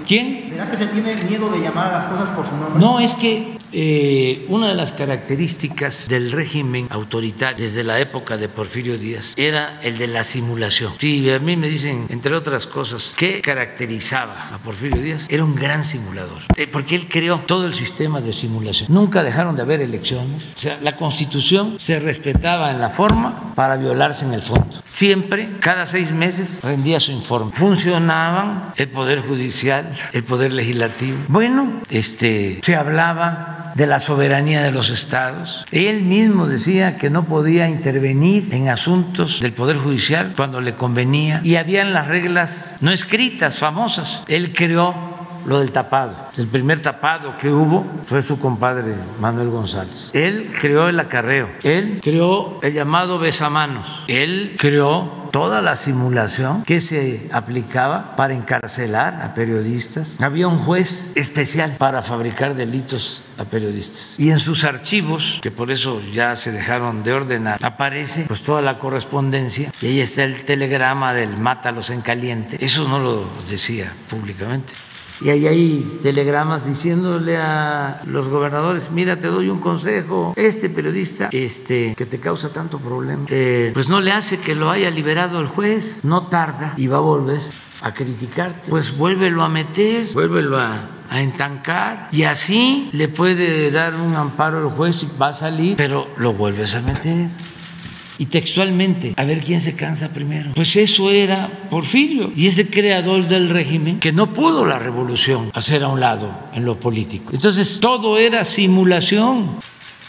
¿Quién? ¿Será que se tiene miedo de llamar a las cosas por su nombre? No, es que eh, una de las características del régimen autoritario desde la época de Porfirio Díaz era el de la simulación. Sí, a mí me dicen, entre otras cosas, ¿qué caracterizaba a Porfirio Díaz? Era un gran simulador, eh, porque él creó todo el sistema de simulación. Nunca dejaron de haber elecciones. O sea, la constitución se respetaba en la forma para violarse en el fondo. Siempre, cada seis meses, rendía su informe. Funcionaban el Poder Judicial, el Poder Legislativo. Bueno, este, se hablaba de la soberanía de los estados. Él mismo decía que no podía intervenir en asuntos del Poder Judicial cuando le convenía y habían las reglas no escritas, famosas. Él creó lo del tapado. El primer tapado que hubo fue su compadre Manuel González. Él creó el acarreo, él creó el llamado besamanos, él creó toda la simulación que se aplicaba para encarcelar a periodistas. Había un juez especial para fabricar delitos a periodistas. Y en sus archivos, que por eso ya se dejaron de ordenar, aparece pues toda la correspondencia y ahí está el telegrama del mátalos en caliente. Eso no lo decía públicamente y ahí hay telegramas diciéndole a los gobernadores, mira, te doy un consejo, este periodista este, que te causa tanto problema, eh, pues no le hace que lo haya liberado el juez, no tarda y va a volver a criticarte, pues vuélvelo a meter, vuélvelo a, a entancar. Y así le puede dar un amparo al juez y va a salir, pero lo vuelves a meter y textualmente, a ver quién se cansa primero. Pues eso era Porfirio y es el creador del régimen que no pudo la revolución hacer a un lado en lo político. Entonces todo era simulación.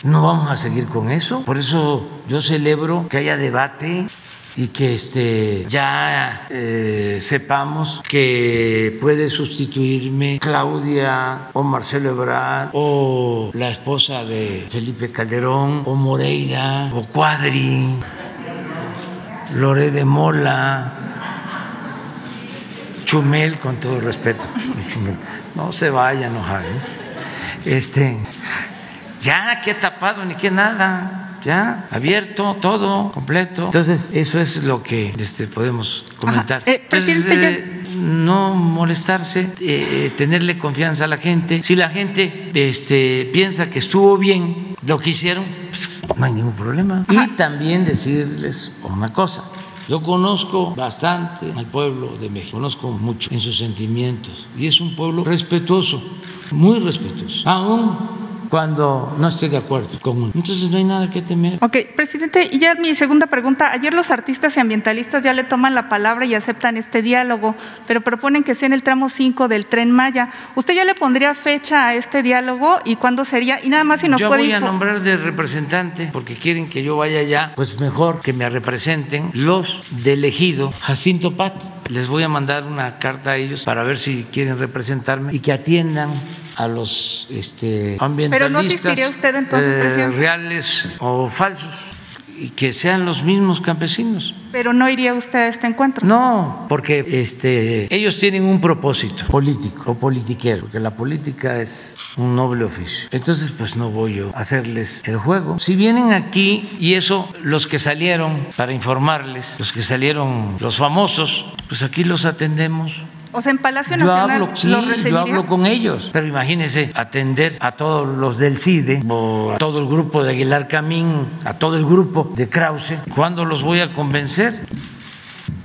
No vamos a seguir con eso. Por eso yo celebro que haya debate y que este, ya eh, sepamos que puede sustituirme Claudia o Marcelo Ebrard o la esposa de Felipe Calderón o Moreira o Cuadri, Loré de Mola, Chumel, con todo respeto, no se vaya a enojar. ¿eh? Este, ya, que tapado ni que nada ya abierto, todo, completo. Entonces, eso es lo que este, podemos comentar. Eh, Entonces, eh, no molestarse, eh, tenerle confianza a la gente. Si la gente este, piensa que estuvo bien lo que hicieron, pues, no hay ningún problema. Y también decirles una cosa. Yo conozco bastante al pueblo de México, conozco mucho en sus sentimientos y es un pueblo respetuoso, muy respetuoso, aún cuando no esté de acuerdo con uno. Entonces no hay nada que temer. Ok, presidente, y ya mi segunda pregunta. Ayer los artistas y ambientalistas ya le toman la palabra y aceptan este diálogo, pero proponen que sea en el tramo 5 del tren Maya. ¿Usted ya le pondría fecha a este diálogo y cuándo sería? Y nada más si nos yo puede voy a nombrar de representante porque quieren que yo vaya allá, pues mejor que me representen los del ejido Jacinto Pat. Les voy a mandar una carta a ellos para ver si quieren representarme y que atiendan a los este, ambientalistas asistiría usted entonces, eh, reales o falsos y que sean los mismos campesinos. Pero no iría usted a este encuentro. No, porque este, ellos tienen un propósito político o politiquero, porque la política es un noble oficio. Entonces, pues no voy yo a hacerles el juego. Si vienen aquí, y eso, los que salieron para informarles, los que salieron, los famosos, pues aquí los atendemos O sea, en Palacio Yo Nacional hablo, sí, lo yo hablo con ellos, pero imagínense atender a todos los del CIDE o a todo el grupo de Aguilar Camín, a todo el grupo de Krause, ¿cuándo los voy a convencer?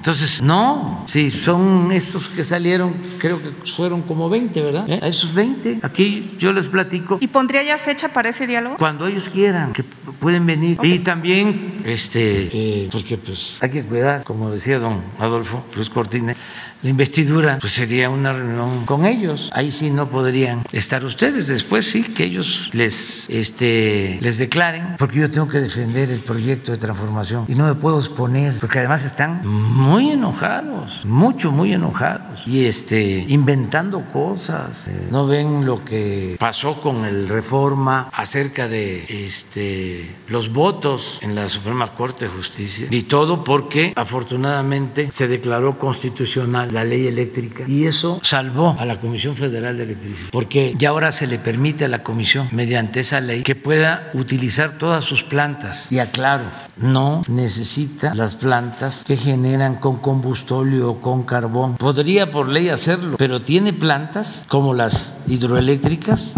Entonces, no, si son estos que salieron, creo que fueron como 20, ¿verdad? ¿Eh? A esos 20, aquí yo les platico ¿Y pondría ya fecha para ese diálogo? cuando ellos quieran, que pueden venir. Y también, este, eh, porque pues hay que cuidar, como decía don Adolfo Luis Cortines, la investidura pues sería una reunión con ellos. Ahí sí no podrían estar ustedes. Después sí que ellos les, este, les declaren, porque yo tengo que defender el proyecto de transformación y no me puedo exponer, porque además están muy enojados, mucho, muy enojados y este, inventando cosas. Eh, no ven lo que pasó con el reforma acerca de este, los votos en la Suprema Corte de Justicia y todo porque afortunadamente se declaró constitucional la ley eléctrica y eso salvó a la Comisión Federal de Electricidad porque ya ahora se le permite a la Comisión mediante esa ley que pueda utilizar todas sus plantas y aclaro, no necesita las plantas que generan con combustóleo o con carbón. Podría por ley hacerlo, pero tiene plantas como las hidroeléctricas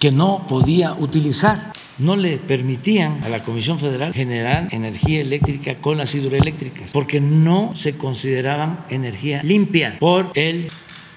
que no podía utilizar. No le permitían a la Comisión Federal generar energía eléctrica con las hidroeléctricas, porque no se consideraban energía limpia por el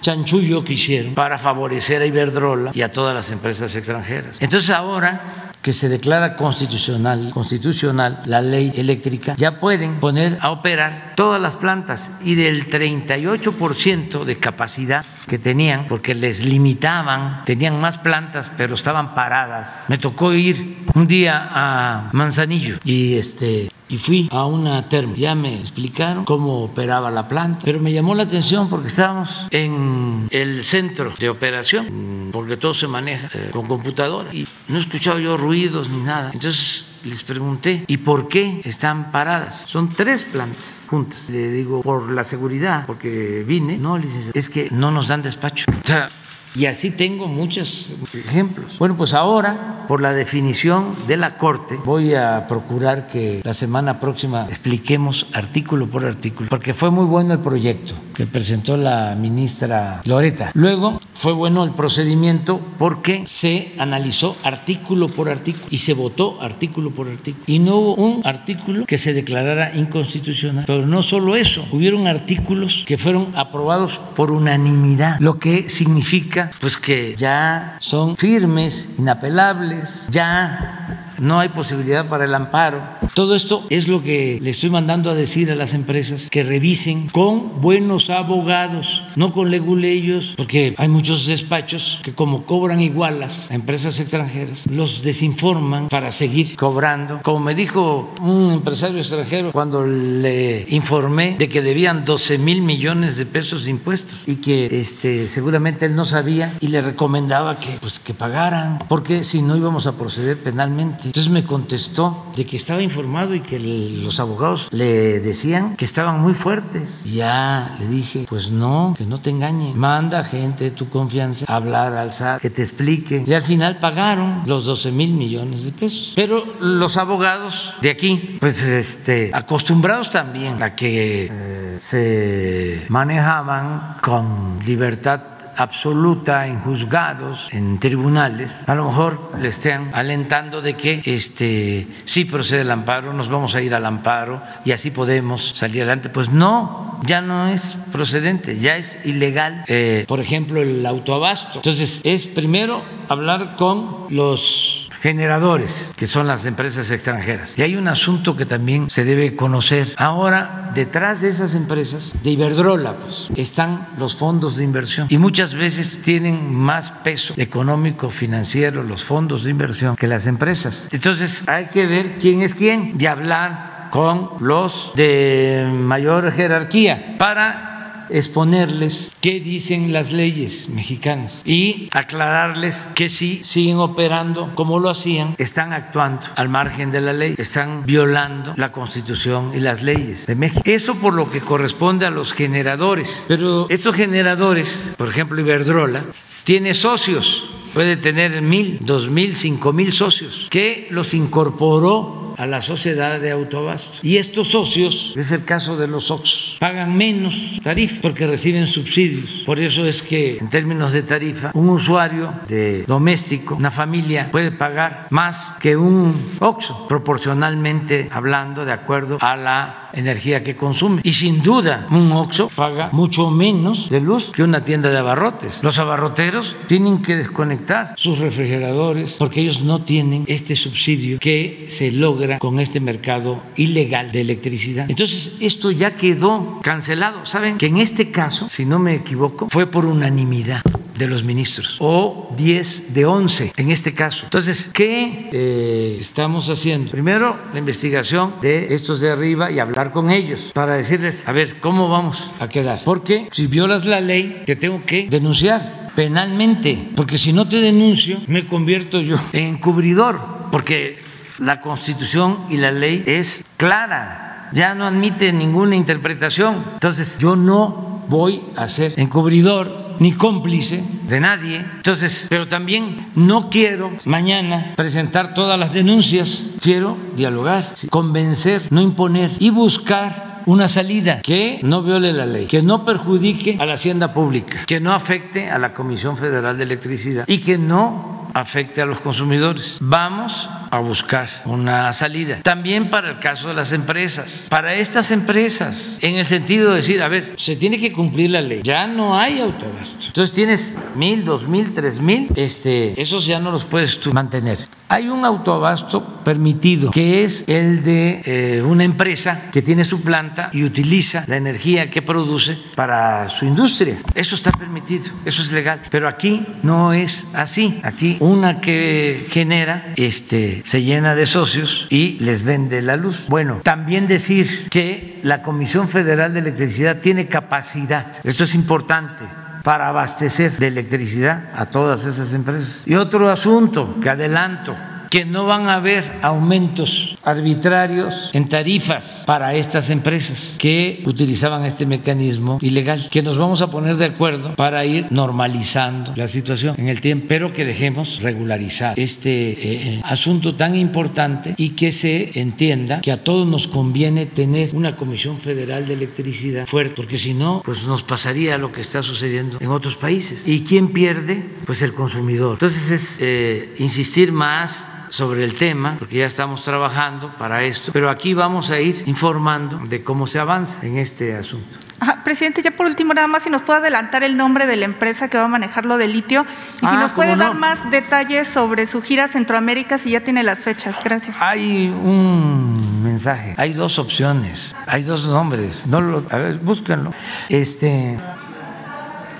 chanchullo que hicieron para favorecer a Iberdrola y a todas las empresas extranjeras. Entonces ahora que se declara constitucional, constitucional la ley eléctrica, ya pueden poner a operar todas las plantas y del 38% de capacidad que tenían, porque les limitaban, tenían más plantas, pero estaban paradas. Me tocó ir un día a Manzanillo y este y fui a una termo. Ya me explicaron cómo operaba la planta, pero me llamó la atención porque estábamos en el centro de operación, porque todo se maneja eh, con computadora y no escuchaba yo ruidos ni nada. Entonces les pregunté, ¿y por qué están paradas? Son tres plantas juntas. Le digo, por la seguridad, porque vine. No, licenciado, es que no nos dan despacho. O sea, y así tengo muchos ejemplos. Bueno, pues ahora, por la definición de la Corte, voy a procurar que la semana próxima expliquemos artículo por artículo, porque fue muy bueno el proyecto que presentó la ministra Loreta. Luego fue bueno el procedimiento porque se analizó artículo por artículo y se votó artículo por artículo. Y no hubo un artículo que se declarara inconstitucional. Pero no solo eso, hubieron artículos que fueron aprobados por unanimidad, lo que significa pues que ya son firmes, inapelables, ya no hay posibilidad para el amparo. Todo esto es lo que le estoy mandando a decir a las empresas que revisen con buenos abogados, no con leguleyos, porque hay muchos despachos que como cobran igualas a empresas extranjeras, los desinforman para seguir cobrando. Como me dijo un empresario extranjero cuando le informé de que debían 12 mil millones de pesos de impuestos y que este, seguramente él no sabía y le recomendaba que, pues, que pagaran, porque si no íbamos a proceder penalmente. Entonces me contestó de que estaba informado y que los abogados le decían que estaban muy fuertes. Y ya le dije, pues no, que no te engañen. Manda gente de tu confianza a hablar al que te explique. Y al final pagaron los 12 mil millones de pesos. Pero los abogados de aquí, pues este, acostumbrados también a que eh, se manejaban con libertad absoluta en juzgados, en tribunales, a lo mejor le estén alentando de que este sí procede el amparo, nos vamos a ir al amparo y así podemos salir adelante. Pues no, ya no es procedente, ya es ilegal, eh, por ejemplo, el autoabasto. Entonces, es primero hablar con los generadores, que son las empresas extranjeras. Y hay un asunto que también se debe conocer. Ahora, detrás de esas empresas, de Iberdrola, pues, están los fondos de inversión. Y muchas veces tienen más peso económico, financiero, los fondos de inversión, que las empresas. Entonces, hay que ver quién es quién y hablar con los de mayor jerarquía para exponerles qué dicen las leyes mexicanas y aclararles que si siguen operando como lo hacían, están actuando al margen de la ley, están violando la constitución y las leyes de México. Eso por lo que corresponde a los generadores. Pero estos generadores, por ejemplo Iberdrola, tiene socios puede tener mil, dos mil, cinco mil socios, que los incorporó a la sociedad de autobastos. Y estos socios, es el caso de los Oxos, pagan menos tarifa porque reciben subsidios. Por eso es que en términos de tarifa, un usuario de doméstico, una familia, puede pagar más que un Oxo, proporcionalmente hablando, de acuerdo a la energía que consume. Y sin duda, un Oxo paga mucho menos de luz que una tienda de abarrotes. Los abarroteros tienen que desconectar sus refrigeradores porque ellos no tienen este subsidio que se logra con este mercado ilegal de electricidad. Entonces, esto ya quedó cancelado. Saben que en este caso, si no me equivoco, fue por unanimidad de los ministros o 10 de 11 en este caso. Entonces, ¿qué eh, estamos haciendo? Primero, la investigación de estos de arriba y hablar con ellos para decirles, a ver, ¿cómo vamos a quedar? Porque si violas la ley, te tengo que denunciar penalmente, porque si no te denuncio, me convierto yo en cubridor, porque la constitución y la ley es clara, ya no admite ninguna interpretación. Entonces, yo no voy a ser encubridor ni cómplice de nadie. Entonces, pero también no quiero mañana presentar todas las denuncias, quiero dialogar, convencer, no imponer y buscar una salida que no viole la ley, que no perjudique a la hacienda pública, que no afecte a la Comisión Federal de Electricidad y que no afecte a los consumidores. Vamos a buscar una salida. También para el caso de las empresas. Para estas empresas, en el sentido de decir, a ver, se tiene que cumplir la ley. Ya no hay autogasto. Entonces tienes mil, dos mil, tres mil, este, esos ya no los puedes tú mantener. Hay un autoabasto permitido que es el de eh, una empresa que tiene su planta y utiliza la energía que produce para su industria. Eso está permitido, eso es legal. Pero aquí no es así. Aquí una que genera este, se llena de socios y les vende la luz. Bueno, también decir que la Comisión Federal de Electricidad tiene capacidad. Esto es importante para abastecer de electricidad a todas esas empresas. Y otro asunto que adelanto, que no van a haber aumentos arbitrarios en tarifas para estas empresas que utilizaban este mecanismo ilegal, que nos vamos a poner de acuerdo para ir normalizando la situación en el tiempo, pero que dejemos regularizar este eh, asunto tan importante y que se entienda que a todos nos conviene tener una Comisión Federal de Electricidad fuerte, porque si no, pues nos pasaría lo que está sucediendo en otros países. ¿Y quién pierde? Pues el consumidor. Entonces es eh, insistir más sobre el tema, porque ya estamos trabajando para esto, pero aquí vamos a ir informando de cómo se avanza en este asunto. Ajá, presidente, ya por último, nada más si nos puede adelantar el nombre de la empresa que va a manejar lo de litio y si Ah, nos puede dar más detalles sobre su gira a Centroamérica, si ya tiene las fechas. Gracias. Hay un mensaje, hay dos opciones, hay dos nombres. No lo, a ver, búsquenlo. Este,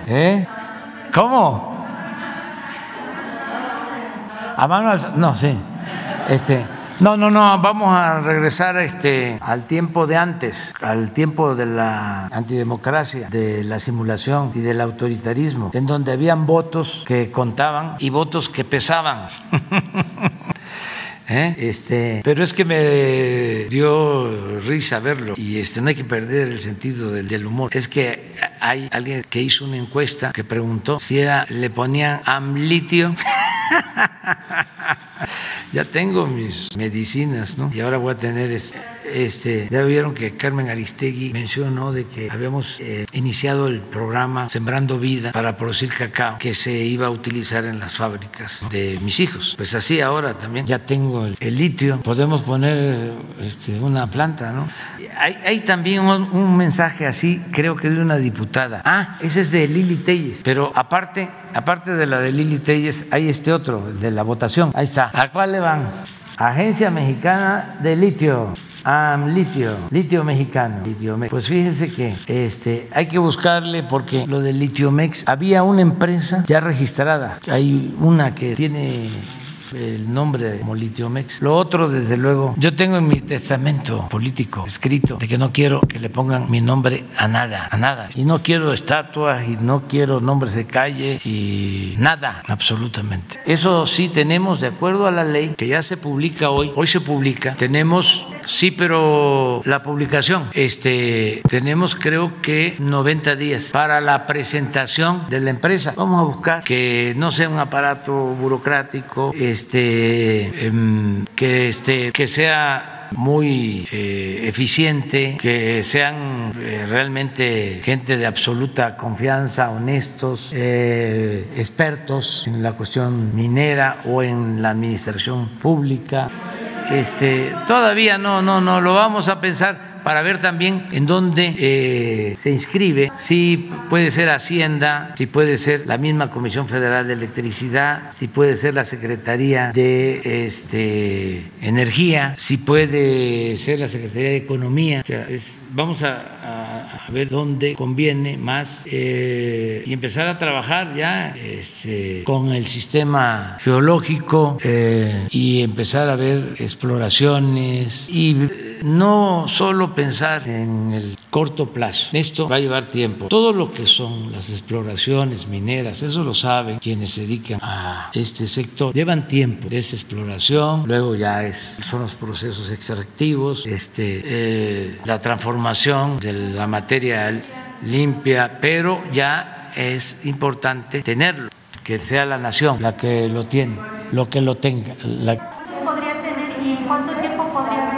¿eh? ¿Cómo? A mano no, sí. Este, no, no, no, vamos a regresar este, al tiempo de antes, al tiempo de la antidemocracia, de la simulación y del autoritarismo, en donde habían votos que contaban y votos que pesaban. ¿Eh? Este, pero es que me dio risa verlo y este, no hay que perder el sentido del, humor. Es que hay alguien que hizo una encuesta que preguntó si era- le ponían amlitio. ya tengo mis medicinas, ¿no? Y ahora voy a tener este, este ya vieron que Carmen Aristegui mencionó de que habíamos eh, iniciado el programa Sembrando Vida para producir cacao que se iba a utilizar en las fábricas de mis hijos. Pues así ahora también ya tengo el, litio, podemos poner este, una planta, ¿no? Hay, también un, un mensaje así, creo que de una diputada. Ah, ese es de Lili Telles, pero aparte, aparte de la de Lili Telles, hay este otro, el de la votación. Ahí está. ¿A cuál le van? Agencia Mexicana de Litio. AM litio, litio mexicano, litio Mex. Pues fíjense que este, hay que buscarle porque lo del litiomex había una empresa ya registrada. Hay una que tiene el nombre como litiomex. Lo otro, desde luego, yo tengo en mi testamento político escrito de que no quiero que le pongan mi nombre a nada, a nada. Y no quiero estatuas y no quiero nombres de calle y nada, absolutamente. Eso sí tenemos, de acuerdo a la ley que ya se publica hoy, hoy se publica, tenemos Sí, pero la publicación, este, tenemos creo que 90 días para la presentación de la empresa. Vamos a buscar que no sea un aparato burocrático, este, em, que, este, que sea muy eh, eficiente, que sean eh, realmente gente de absoluta confianza, honestos, eh, expertos en la cuestión minera o en la administración pública. Este, todavía no, no, no, lo vamos a pensar para ver también en dónde eh, se inscribe, si puede ser Hacienda, si puede ser la misma Comisión Federal de Electricidad, si puede ser la Secretaría de este, Energía, si puede ser la Secretaría de Economía. vamos a, ver dónde conviene más eh, y empezar a trabajar ya este, con el sistema geológico eh, y empezar a ver exploraciones y no solo pensar en el corto plazo. Esto va a llevar tiempo. Todo lo que son las exploraciones mineras, eso lo saben quienes se dedican a este sector, llevan tiempo esa exploración, luego ya es, son los procesos extractivos, este, eh, la transformación de la materia limpia, pero ya es importante tenerlo, que sea la nación la que lo tiene, lo que lo tenga. podría tener y cuánto tiempo podría haber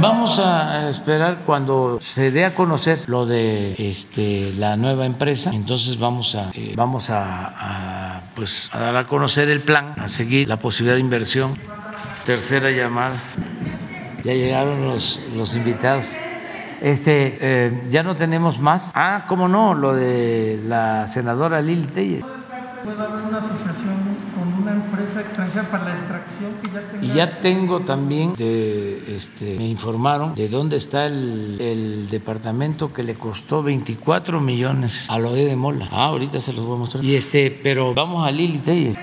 Vamos a esperar cuando se dé a conocer lo de este, la nueva empresa, entonces vamos a eh, vamos a, pues a dar a conocer el plan, a seguir la posibilidad de inversión. Tercera llamada. Ya llegaron los, los invitados. Este, eh, ya no tenemos más. Ah, cómo no, lo de la senadora Lili Telle. ¿Puede haber una asociación empresa extranjera para la extracción que ya tenga? Y ya tengo también, de, este, me informaron de dónde está el, departamento que le costó 24 millones a lo de Mola. Ah, ahorita se los voy a mostrar. Y este, pero vamos a Lili Telle.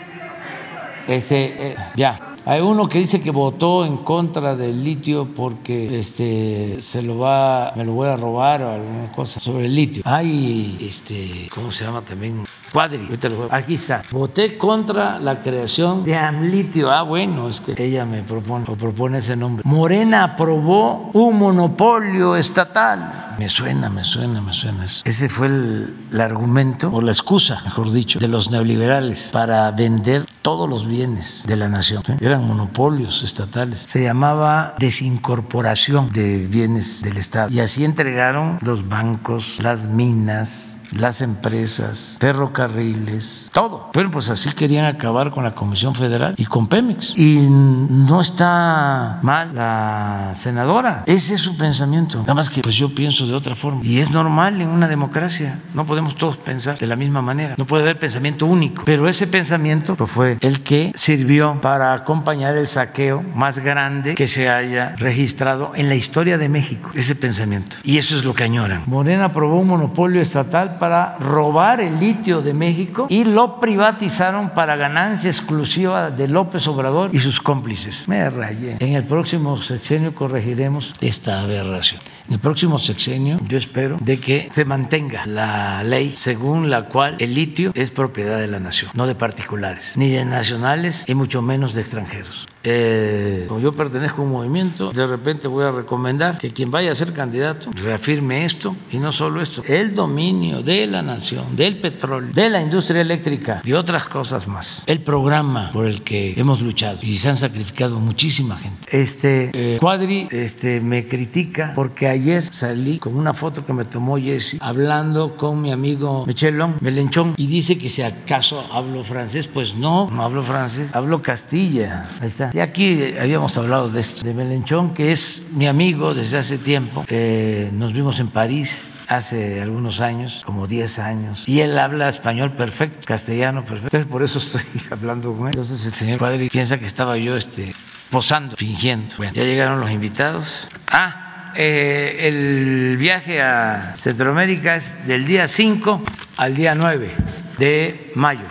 Este, eh, ya. Hay uno que dice que votó en contra del litio porque este se lo va, me lo voy a robar o alguna cosa sobre el litio. Hay este, ¿cómo se llama también? Cuadri. Aquí está. Voté contra la creación de Amlitio. Ah, bueno, es que ella me propone o propone ese nombre. Morena aprobó un monopolio estatal. Me suena, me suena, me suena. Ese fue el, el argumento o la excusa, mejor dicho, de los neoliberales para vender todos los bienes de la nación. Eran monopolios estatales. Se llamaba desincorporación de bienes del Estado. Y así entregaron los bancos, las minas, las empresas, ferrocarriles, todo. Pero pues así querían acabar con la Comisión Federal y con Pemex. Y no está mal la senadora. Ese es su pensamiento. Nada más que pues yo pienso de otra forma. Y es normal en una democracia. No podemos todos pensar de la misma manera. No puede haber pensamiento único. Pero ese pensamiento pues, fue el que sirvió para acompañar el saqueo más grande que se haya registrado en la historia de México. Ese pensamiento. Y eso es lo que añoran. Morena aprobó un monopolio estatal para robar el litio de México y lo privatizaron para ganancia exclusiva de López Obrador y sus cómplices. Me rayé. En el próximo sexenio corregiremos esta aberración. En el próximo sexenio yo espero de que se mantenga la ley según la cual el litio es propiedad de la nación, no de particulares, ni de nacionales y mucho menos de extranjeros. Eh, como yo pertenezco a un movimiento, de repente voy a recomendar que quien vaya a ser candidato reafirme esto y no solo esto, el dominio de la nación, del petróleo, de la industria eléctrica y otras cosas más. El programa por el que hemos luchado y se han sacrificado muchísima gente. Este eh, Cuadri este, me critica porque ayer salí con una foto que me tomó Jesse hablando con mi amigo Michelón Melenchón y dice que si acaso hablo francés, pues no, no hablo francés, hablo Castilla. Ahí está. Y aquí habíamos hablado de esto, de Melenchón, que es mi amigo desde hace tiempo. Eh, nos vimos en París hace algunos años, como 10 años, y él habla español perfecto, castellano perfecto. Entonces, por eso estoy hablando con él. Entonces, el señor padre piensa que estaba yo este, posando, fingiendo. Bueno, ya llegaron los invitados. Ah, eh, el viaje a Centroamérica es del día 5 al día 9 de mayo.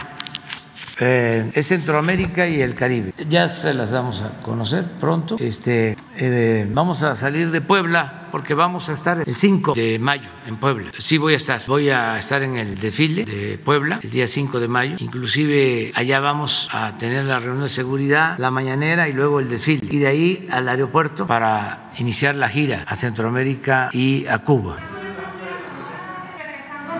Eh, es Centroamérica y el Caribe. Ya se las vamos a conocer pronto. Este, eh, vamos a salir de Puebla porque vamos a estar el 5 de mayo en Puebla. Sí voy a estar. Voy a estar en el desfile de Puebla el día 5 de mayo. Inclusive allá vamos a tener la reunión de seguridad, la mañanera y luego el desfile. Y de ahí al aeropuerto para iniciar la gira a Centroamérica y a Cuba. ¿Regresando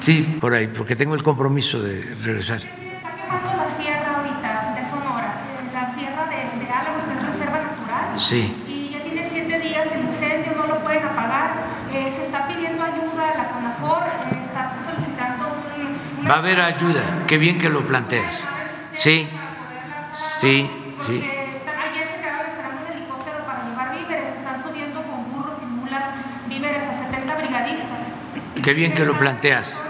sí, por ahí, porque tengo el compromiso de regresar. Está quemando la sierra ahorita de Sonora, la sierra de, de Álamos, que es reserva natural. Sí. Y ya tiene siete días el incendio, no lo pueden apagar. Eh, se está pidiendo ayuda a la CONAFOR, eh, está solicitando un, una Va a haber ayuda, qué bien que lo planteas. Sí, sí, sí. Ayer se quedaron esperando un helicóptero para llevar víveres, están subiendo con burros y mulas víveres a 70 brigadistas. Qué bien que lo planteas.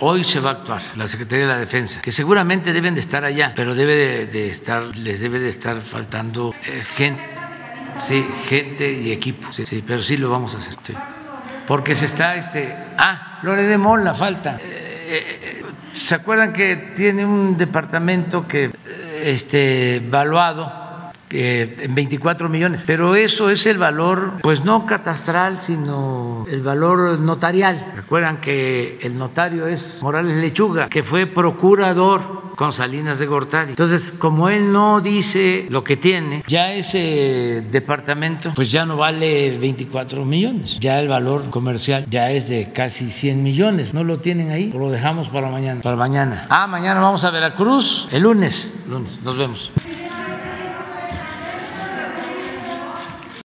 Hoy se va a actuar la Secretaría de la Defensa, que seguramente deben de estar allá, pero debe de, estar, les debe de estar faltando eh, gente, sí, gente y equipo. Sí, sí, pero sí lo vamos a hacer. Porque se está, este, ah, Lore de Mola falta. Eh, eh, ¿Se acuerdan que tiene un departamento que, este, valuado? En 24 millones, pero eso es el valor, pues no catastral, sino el valor notarial. Recuerdan que el notario es Morales Lechuga, que fue procurador con Salinas de Gortari. Entonces, como él no dice lo que tiene, ya ese departamento, pues ya no vale 24 millones, ya el valor comercial ya es de casi 100 millones. No lo tienen ahí, lo dejamos para mañana. Para mañana. Ah, mañana vamos a Veracruz, el lunes. Lunes, nos vemos.